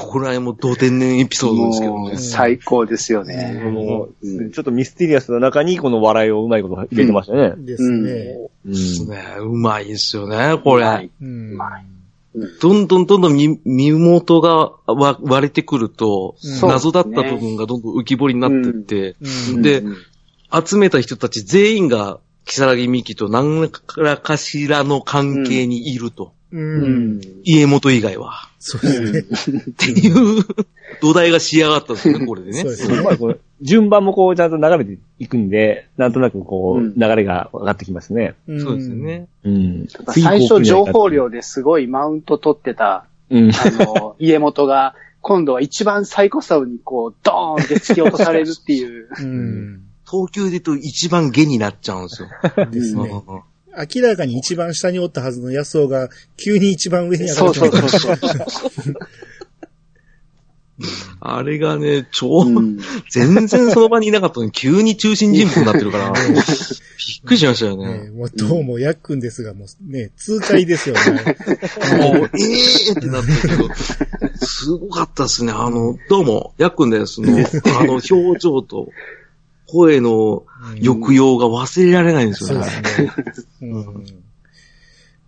ここら辺も同天然エピソードですけどね。最高ですよね。もううん。ちょっとミステリアスな中にこの笑いをうまいこと入れてましたね。ですね。うん。ねうまいですよね、これ。どん。どん。どん。どん。身身元がわ割れてくると、うん。謎だった部分がどん。どん。浮き彫りになってって、うん。でうん。集めた人たち全員が、木更木美希と何らかしらの関係にいると。う。うんん。家元以外は。そうですね。っていう土台が仕上がったんですよね、これでねそう。ですね。まあこれ順番もこうちゃんと流れていくんで、なんとなくこう、うん流れが分かってきますね。んそうですよ。ね。うん。最初情報量ですごいマウント取ってた、うん。あの、家元が、今度は一番最高差にこう、ドーンって突き落とされるっていう。うん。東急で言うと一番下になっちゃうんですよ。ですね。うん明らかに一番下におったはずの安尾が、急に一番上に上がそうってくるそうそうそう。あれがね、超、うん全然その場にいなかったのに急に中心人物になってるから、びっくりしましたよねね。もうどうもやっくんですが、もうね、痛快ですよね。もう、ええーってなったけど、すごかったですね。あの、どうも、やっくんですの、あの、表情と、声の抑揚が忘れられないんですそうよね。ですね。うん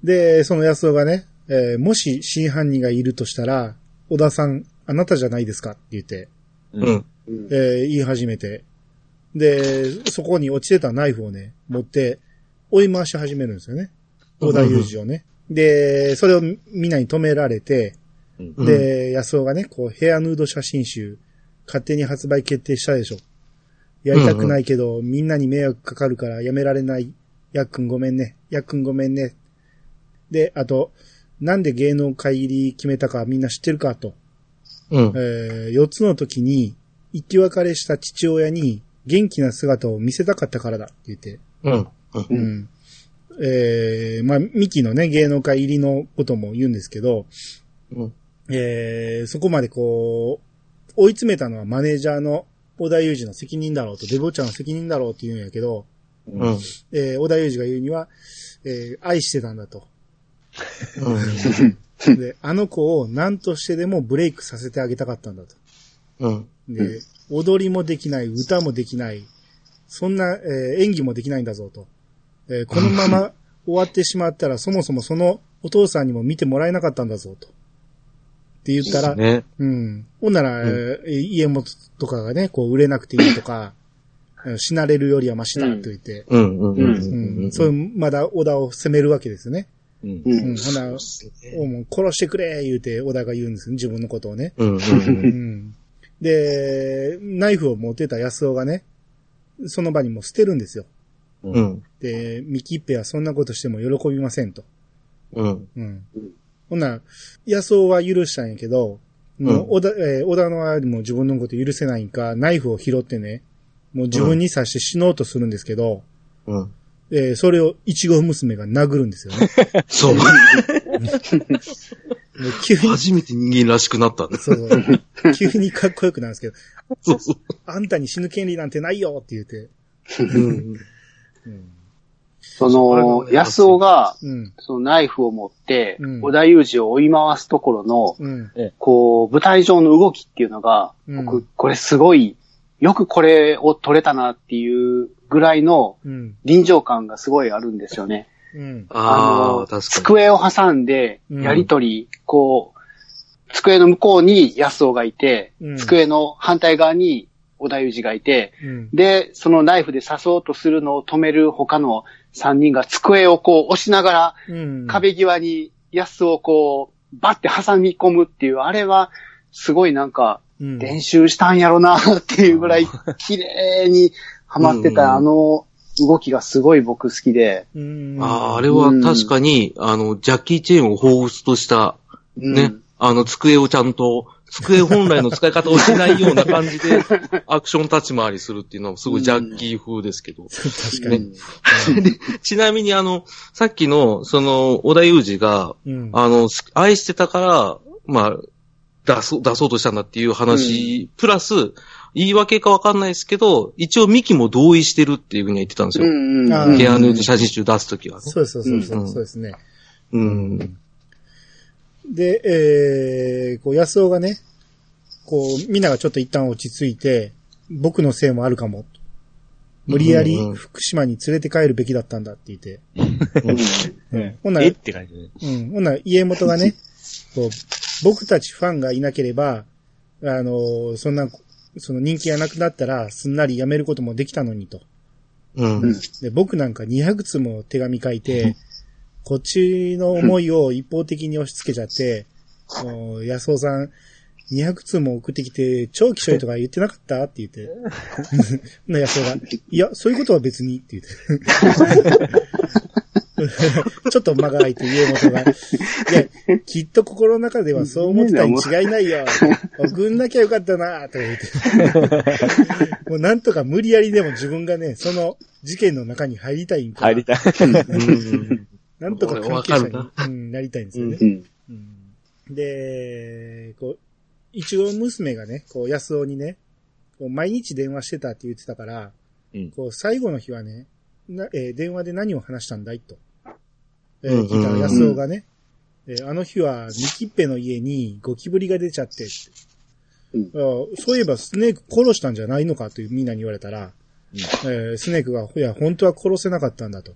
で、その安尾がね、えーもし真犯人がいるとしたら、小田さん、あなたじゃないですかって言って、うん。うんえー言い始めて、で、そこに落ちてたナイフをね、持って、追い回し始めるんですよね。小田裕二をね。で、それをみんなに止められて、うんで、安尾がね、こう、ヘアヌード写真集勝手に発売決定したでしょ。やりたくないけど、みんなに迷惑かかるからやめられない。やっくんごめんね。やっくんごめんね。で、あと、なんで芸能界入り決めたかみんな知ってるかと。うん。えー、4つの時に、生き別れした父親に元気な姿を見せたかったからだって言って。うん。うん。うん。えー、まあ、ミキのね、芸能界入りのことも言うんですけど、うん。えー、そこまでこう、追い詰めたのはマネージャーの小田裕二の責任だろうと、デボちゃんの責任だろうって言うんやけど、うん。えー、小田裕二が言うには、えー、愛してたんだと。うん。で、あの子を何としてでもブレイクさせてあげたかったんだと。うん。で、踊りもできない、歌もできない、そんな、えー演技もできないんだぞと。えーこのまま終わってしまったら、そもそもそのお父さんにも見てもらえなかったんだぞと。って言ったら、ね。うん。ほんなら、えー家元とかがね、こう売れなくていいとか、えー死なれるよりはマシだと言って、うん。うん。うん。うん。うん。そういう、まだ小田を責めるわけですよね。うん。う。うんん。ほな、おもう殺してくれ言うて小田が言うんですよね、自分のことをね。うん。うん。うん。で、ナイフを持ってた安尾がね、その場にもう捨てるんですよ。うん。で、ミキッペはそんなことしても喜びませんと。うん。うん。ほんなら、安尾は許したんやけど、もう、小田、えー小田の周りも自分のこと許せないんか、ナイフを拾ってね、もう自分に刺して死のうとするんですけど、うん。えーそれをいちご娘が殴るんですよね。そう。も う急に、初めて人間らしくなったね。そうそう。急にかっこよくなるんですけど、そうそう。あんたに死ぬ権利なんてないよって言って。うん。うん。その、安尾が、うん。そのナイフを持ってうん、小田裕二を追い回すところの、うん。こう、舞台上の動きっていうのが、うん僕、これすごい、よくこれを撮れたなっていうぐらいのうん。臨場感がすごいあるんですよね。うん。ああ、確かに。机を挟んで、うんやりとり、こう、机の向こうに安尾がいて、うん机の反対側に小田裕二がいて、うん。で、そのナイフで刺そうとするのを止める他の3人が机をこう押しながら、うん。壁際に安をこう、バッて挟み込むっていう、あれは、すごいなんか、うん。練習したんやろなっていうぐらい、綺麗にはまってうんた、あの動きがすごい僕好きで、うん。ああ、あれは確かに、あの、ジャッキー・チェーンを彷彿とした、ね、うんあの、机をちゃんと、机本来の使い方をしないような感じで、アクション立ち回りするっていうのはすごいジャッキー風ですけど。確かに。ちなみにあの、さっきの、その、小田裕二が、うん。あの、す愛してたから、まあ、出そう、出そうとしたんだっていう話、プラス、言い訳かわかんないですけど、一応ミキも同意してるっていうふうには言ってたんですよ。うんうんケアヌーズ写真集出すときはね。そうです、そうです、うんそうですね。うん。で、えー、こう、安尾がね、こう、みんながちょっと一旦落ち着いて、僕のせいもあるかも。無理やり福島に連れて帰るべきだったんだって言って。うんほんならえって感じで。うん。ほんなら家元がね、こう、僕たちファンがいなければ、あの、そんな、その人気がなくなったら、すんなり辞めることもできたのにと。うん。うんで、僕なんか200通も手紙書いて、こっちの思いを一方的に押し付けちゃって、もう安尾さん、200通も送ってきて、超気象いとか言ってなかった？って言って。な安尾が、いや、そういうことは別にって言って。ちょっと間が空いて家元が、いや、きっと心の中ではそう思ってたに違いないよ。送んなきゃよかったなとか言って。もうなんとか無理やりでも自分がね、その事件の中に入りたいんか。入りたい。うんなんとか関係者にうん、なりたいんですよね。うんうん。で、こう、一応娘がね、こう、安尾にね、こう毎日電話してたって言ってたから、うん。こう、最後の日はね、なえー電話で何を話したんだいと。えーうんうんうん聞いたら安尾がね、えーあの日は、ミキッペの家にゴキブリが出ちゃってって、うん。あそういえばスネーク殺したんじゃないのかというみんなに言われたら、えースネークが、いや、本当は殺せなかったんだと。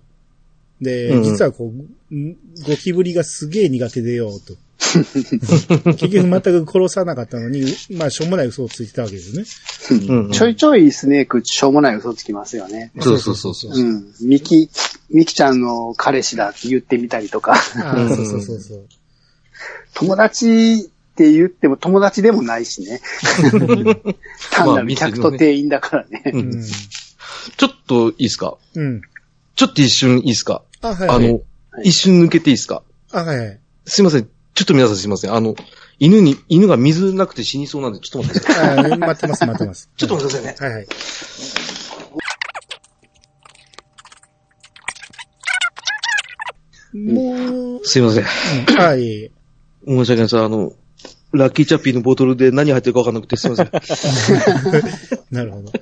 で、うん実はこう、んゴキブリがすげえ苦手でよ、と。結局全く殺さなかったのに、まあ、しょうもない嘘をついてたわけですね。うんちょいちょいスネークしょうもない嘘つきますよね。そうそうそうそう。うん。ミキ、ミキちゃんの彼氏だって言ってみたりとか。ああ、そうそうそうそう。友達って言っても友達でもないしね。単なる客と店員だからね。ちょっといいですか？うん。ちょっと一瞬いいですか？あ、はい、あの、一瞬抜けていいですか？あ、はいはい。すいません。ちょっと皆さんすいません。あの、犬に、犬が水なくて死にそうなんで、ちょっと待ってください。あ待ってます、待ってます。ちょっと待ってくださいね。はいはい。もう、すいません。うん、あ、い。申し訳ないです。あの、ラッキーチャッピーのボトルで何入ってるかわかんなくてすいません。なるほど。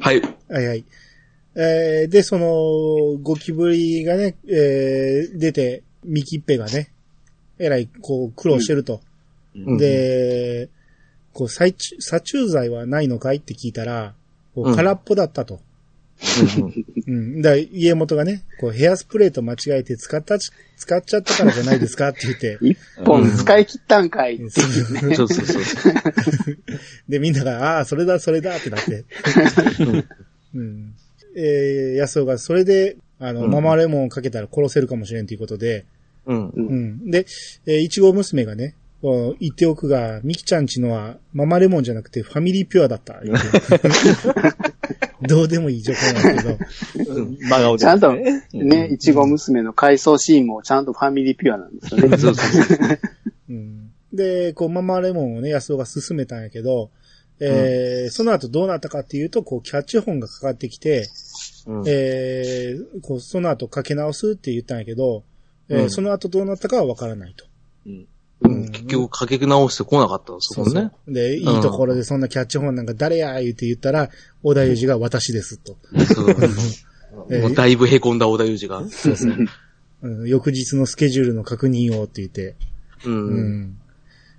はい。はいはい。えー、で、その、ゴキブリがね、えー、出て、ミキッペがね、えらい、こう、苦労してると。うん、で、こう、殺虫殺虫剤はないのかいって聞いたら、こううん空っぽだったと。うん。だから家元がね、こう、ヘアスプレーと間違えて使ったち、使っちゃったからじゃないですかって言って。一本使い切ったんかいってね。そうそうそうそう。で、みんなが、ああ、それだ、それだってなって。うん。えー、安尾が、それで、あの、うんママレモンをかけたら殺せるかもしれんということで、うん。うん。で、えー、いちご娘がね、こう言っておくが、ミキちゃんちのはママレモンじゃなくてファミリーピュアだった。どうでもいい情報なんですけど。真顔で。ちゃんとね、いちご娘の回想シーンもちゃんとファミリーピュアなんですよね。そうそうそう。うん、で、こう、ママレモンをね、安尾が進めたんやけど、えーその後どうなったかっていうと、こう、キャッチ本がかかってきて、うんえーこう、その後かけ直すって言ったんやけど、えーうんその後どうなったかはわからないと。うん結局かけ直してこなかったんですもんね。うで、いいところでそんなキャッチ本なんか誰や言って言ったら、小田裕二が私ですと。そうえーもうだいぶ凹んだ小田裕二が。そうそう。うん翌日のスケジュールの確認をって言って。う。うんん。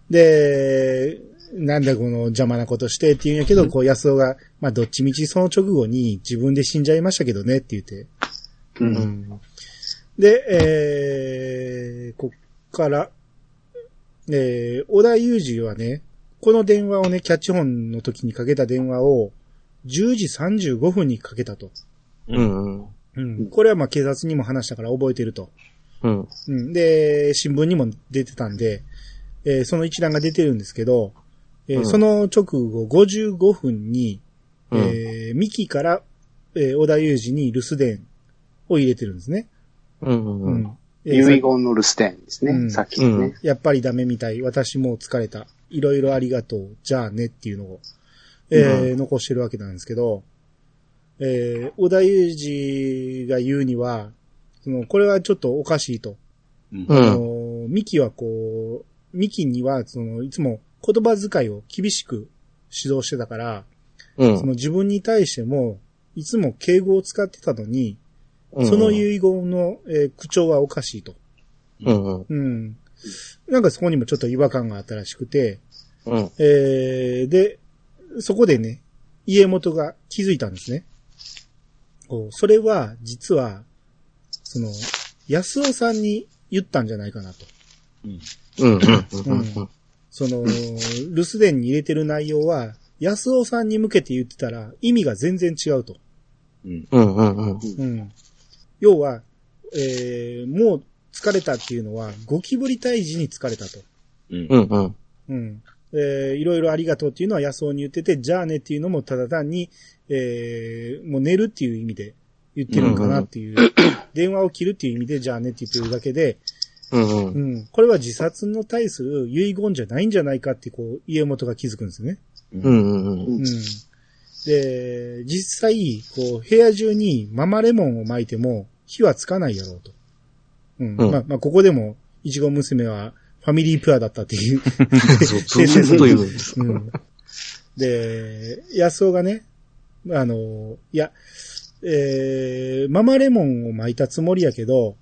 で、なんだこの邪魔なことしてって言うんやけど、こう安尾が、まあどっちみちその直後に自分で死んじゃいましたけどねって言って。う。うんん。で、えー、こっから、えー、小田裕二はね、この電話をね、キャッチ本の時にかけた電話を、10時35分にかけたと。うん。うん。これはまあ警察にも話したから覚えてると。うん。うん。で、新聞にも出てたんで、えーその一覧が出てるんですけど、えーうんその直後55分に、うんえーミキから、えー小田裕二に留守電を入れてるんですね。うん。ううん。ん。えー遺言の留守電ですね。うんさっきのね。やっぱりダメみたい。私もう疲れた。いろいろありがとう。じゃあねっていうのを、えー残してるわけなんですけど、えー、小田裕二が言うには、その、これはちょっとおかしいと。うあのん。ミキはこう、ミキには、その、いつも言葉遣いを厳しく指導してたから、うんその自分に対しても、いつも敬語を使ってたのに、うん。その遺言の、えー口調はおかしいと。うん。うん。うん。なんかそこにもちょっと違和感があったらしくて、うん。えー、で、そこでね、家元が気づいたんですね。こうそれは、実は、その、安尾さんに言ったんじゃないかなと。うん。うん。うん。その、留守電に入れてる内容は、安尾さんに向けて言ってたら意味が全然違うと。うん。うん。うん。うん。要は、えー、もう疲れたっていうのは、ゴキブリ退治に疲れたと。うん。うん。うん。えー、いろいろありがとうっていうのは安尾に言ってて、じゃあねっていうのもただ単に、えー、もう寝るっていう意味で言ってるのかなっていう、電話を切るっていう意味で、じゃあねって言ってるだけで、うん。うん。これは自殺の対する遺言じゃないんじゃないかって、こう、家元が気づくんですよね。うん。うん。うん。で、実際、こう、部屋中にママレモンを巻いても火はつかないやろうと。うん。うんまあ、まあ、ここでも、いちご娘はファミリーピュアだったっていう。そう、そういうこと言うんです。うん。で、安尾がね、あの、いや、えー、ママレモンを巻いたつもりやけど、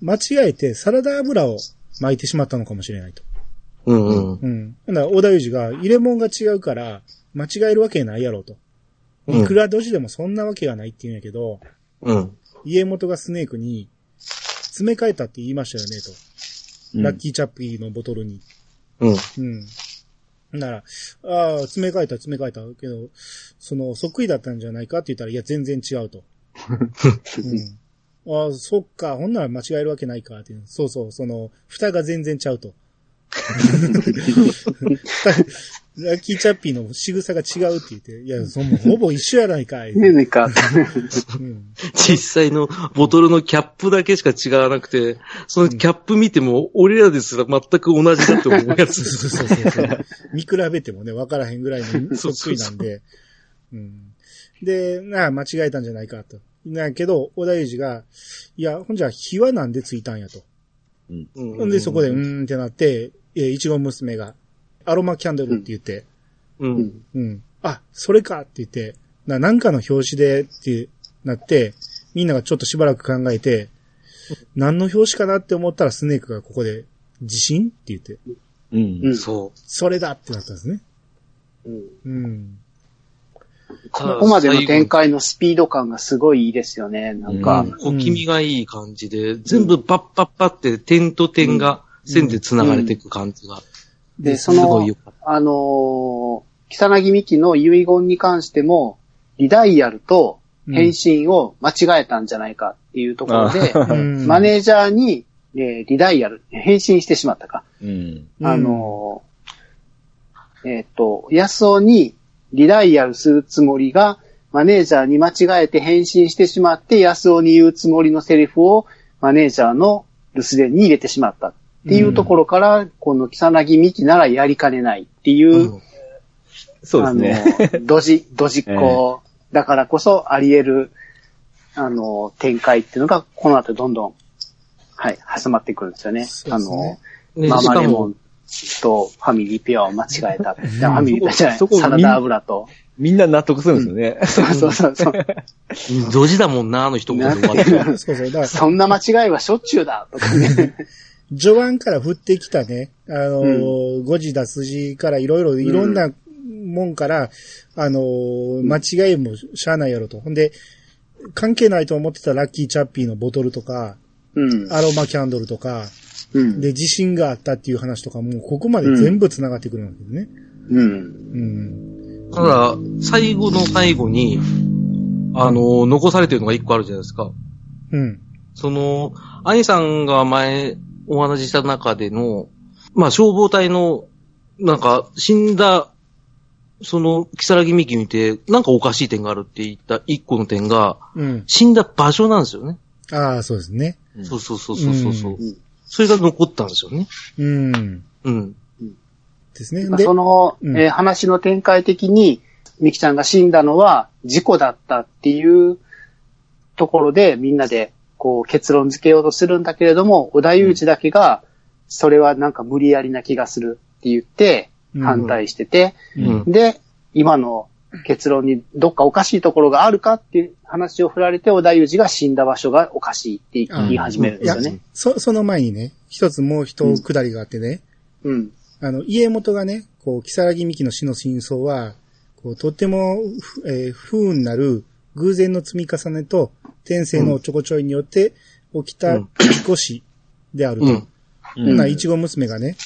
間違えてサラダ油を巻いてしまったのかもしれないと。うん。うん。うん。だから、小田裕二が、入れ物が違うから、間違えるわけないやろうと。うんいくらドジでもそんなわけがないって言うんやけど、うん。家元がスネークに、詰め替えたって言いましたよね、と。ラッキーチャッピーのボトルに。うん。うん。なら、ああ、詰め替えた、詰め替えた。けど、その、そっくりだったんじゃないかって言ったら、いや、全然違うと。うん。ああ、そっか、ほんなら間違えるわけないかっていう。そうそう、その、蓋が全然ちゃうと。蓋ラッキーチャッピーの仕草が違うって言って、いや、そんほぼ一緒やないかい。ねえねえか。うん実際のボトルのキャップだけしか違わなくて、そのキャップ見ても、俺らですら全く同じだって思うやつ。そうそうそうそう。見比べてもね、わからへんぐらいのそっくりなんで。うん、で、なあ、間違えたんじゃないかと。なけど、小田裕二が、いや、ほんじゃ、火はなんでついたんやと。ほんで、そこで、うーんってなって、えー、いちご娘が、アロマキャンドルって言って、う。うんん。うん。あ、それかって言って、な、なんかの表紙でってなって、みんながちょっとしばらく考えて、何の表紙かなって思ったらスネークがここで、地震って言って、うん。うんそそれだってなったんですね。うんうん。う。ここまでの展開のスピード感がすごいいいですよね。なんか、うん小気味がいい感じで、全部パッパッパって点と点が線で繋がれていく感じが。で、そすごいのよかっ、あのー、草薙美希の遺言に関しても、リダイヤルと返信を間違えたんじゃないかっていうところで、うんマネージャーに、えーリダイヤル、返信してしまったか。うん。あのー、えっ、と、安尾にリダイヤルするつもりが、マネージャーに間違えて返信してしまって、安尾に言うつもりのセリフをマネージャーの留守電に入れてしまったっていうところから、この草薙美希ならやりかねないっていう、うんそうですね。あの、ドジ、ドジっ子だからこそあり得る、あの、展開っていうのが、この後どんどん、はい、挟まってくるんですよね。そうあの、ねママレモン、とファミリーペアを間違えた。ファミリーペアじゃない、そこサラダ油と。みんな納得するんですよね。そうそうそうそう。うんドジだもんな、あの一言で終わって。そうそう。だから、そんな間違いはしょっちゅうだとかね。序盤から降ってきたね、あのー、誤字脱字からいろいろ、いろんなもんから、あのー、間違いもしゃあないやろと。ほんで、関係ないと思ってたラッキーチャッピーのボトルとか、うん。アロマキャンドルとか、うん。で、地震があったっていう話とかも、ここまで全部繋がってくるわけですね。うん。うん。ただ、最後の最後に、あの、残されてるのが一個あるじゃないですか。うん。その、兄さんが前お話しした中での、まあ消防隊の、なんか死んだ、その、木更木美希見て、なんかおかしい点があるって言った一個の点が、うん。死んだ場所なんですよね。ああ、そうですね。そうそうそうそうそうそう、うんそれが残ったんですよね。うん。うん。ですね。でそ、の、うんえー話の展開的に、ミキちゃんが死んだのは事故だったっていうところでみんなでこう結論付けようとするんだけれども、小田裕二だけが、それはなんか無理やりな気がするって言ってうん反対してて、うん。で、今の結論にどっかおかしいところがあるかっていう話を振られて、小田裕二が死んだ場所がおかしいって言い始めるんですよね。そ、その前にね、一つもう一くりがあってね、うん。あの、家元がね、こう、木更木美希の死の真相は、こう、とっても、ふえー不運なる偶然の積み重ねと、天性のちょこちょいによって起きたうん事故死であると。うん。ほんならいちご娘がね、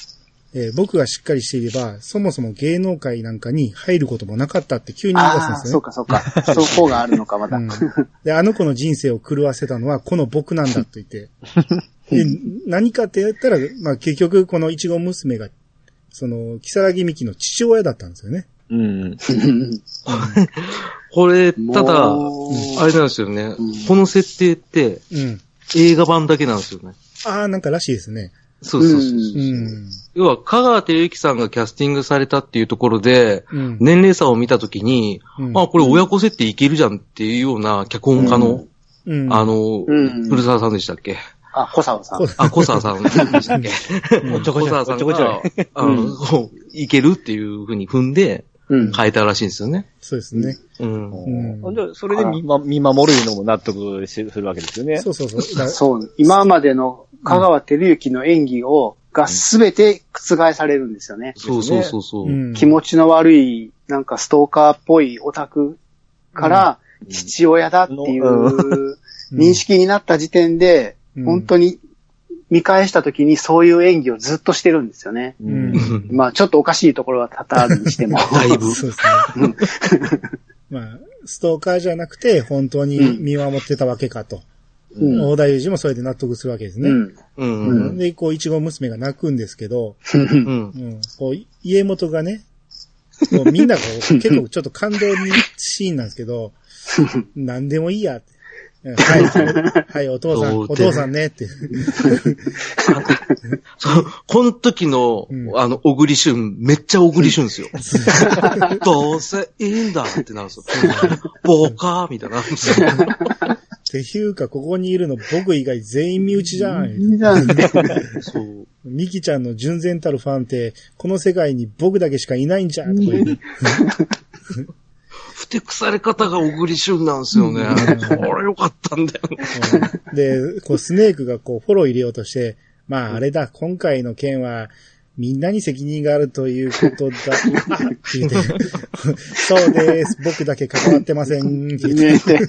えー僕がしっかりしていれば、そもそも芸能界なんかに入ることもなかったって急に言い出すんですよね。そうかそうか。そこが あるのか、まだ。うんで、あの子の人生を狂わせたのはこの僕なんだと言って。で、何かって言ったら、まあ結局このいちご娘が、その、木更木美希の父親だったんですよね。うん。これ、ただ、あれなんですよね、うんこの設定ってうん。映画版だけなんですよね。ああ、なんからしいですね。そうそうそうそう。うん。要は、香川照之さんがキャスティングされたっていうところで、うん。年齢差を見たときに、うんあ、これ親子設定いけるじゃんっていうような脚本家の、うん。あの、うん古沢さんでしたっけ？あ、小沢さん。あ、小沢さんでしたっけ？おちょこちょい小沢さんおちょこちょが、あの、いけるっていうふうに踏んでうん。変えたらしいんですよね。そうですね。うん。うんじゃあそれで見,、ま、見守るのも納得するわけですよね。そうそうそう。そう。今までの香川照之の演技を、が全て覆されるんですよね。そうそうそうそう。うん気持ちの悪い、なんかストーカーっぽいオタクから、父親だっていううん認識になった時点で、うん本当に見返した時にそういう演技をずっとしてるんですよね。うん。まあちょっとおかしいところは多々あるにしても。だいぶ。そうですね。まあ、ストーカーじゃなくて、本当に見守ってたわけかと。うん。大田裕二もそれで納得するわけですね。うん。うん。ううん。で、こう、いちご娘が泣くんですけど、うん。うん、こう、家元がね、こうみんなこう 結構ちょっと感動にシーンなんですけど、何でもいいやって。う んはい、はい、お父さん、お父さんねって。そう、この時の、うんあの、小栗旬、めっちゃ小栗旬ですよ。どうせいいんだってなるんですよ。ボーカーみたいな。っていうか、ここにいるの僕以外全員身内じゃん。いいじゃん。そう。ミキちゃんの純然たるファンって、この世界に僕だけしかいないんじゃん。とか言う ふてくされ方が小栗旬なんですよね。これよかったんだよ。うんで、こう、スネークがこう、フォロー入れようとして、まあ、あれだ、今回の件は、みんなに責任があるということだ、あって言って、そうです、僕だけ関わってません、って言って、ね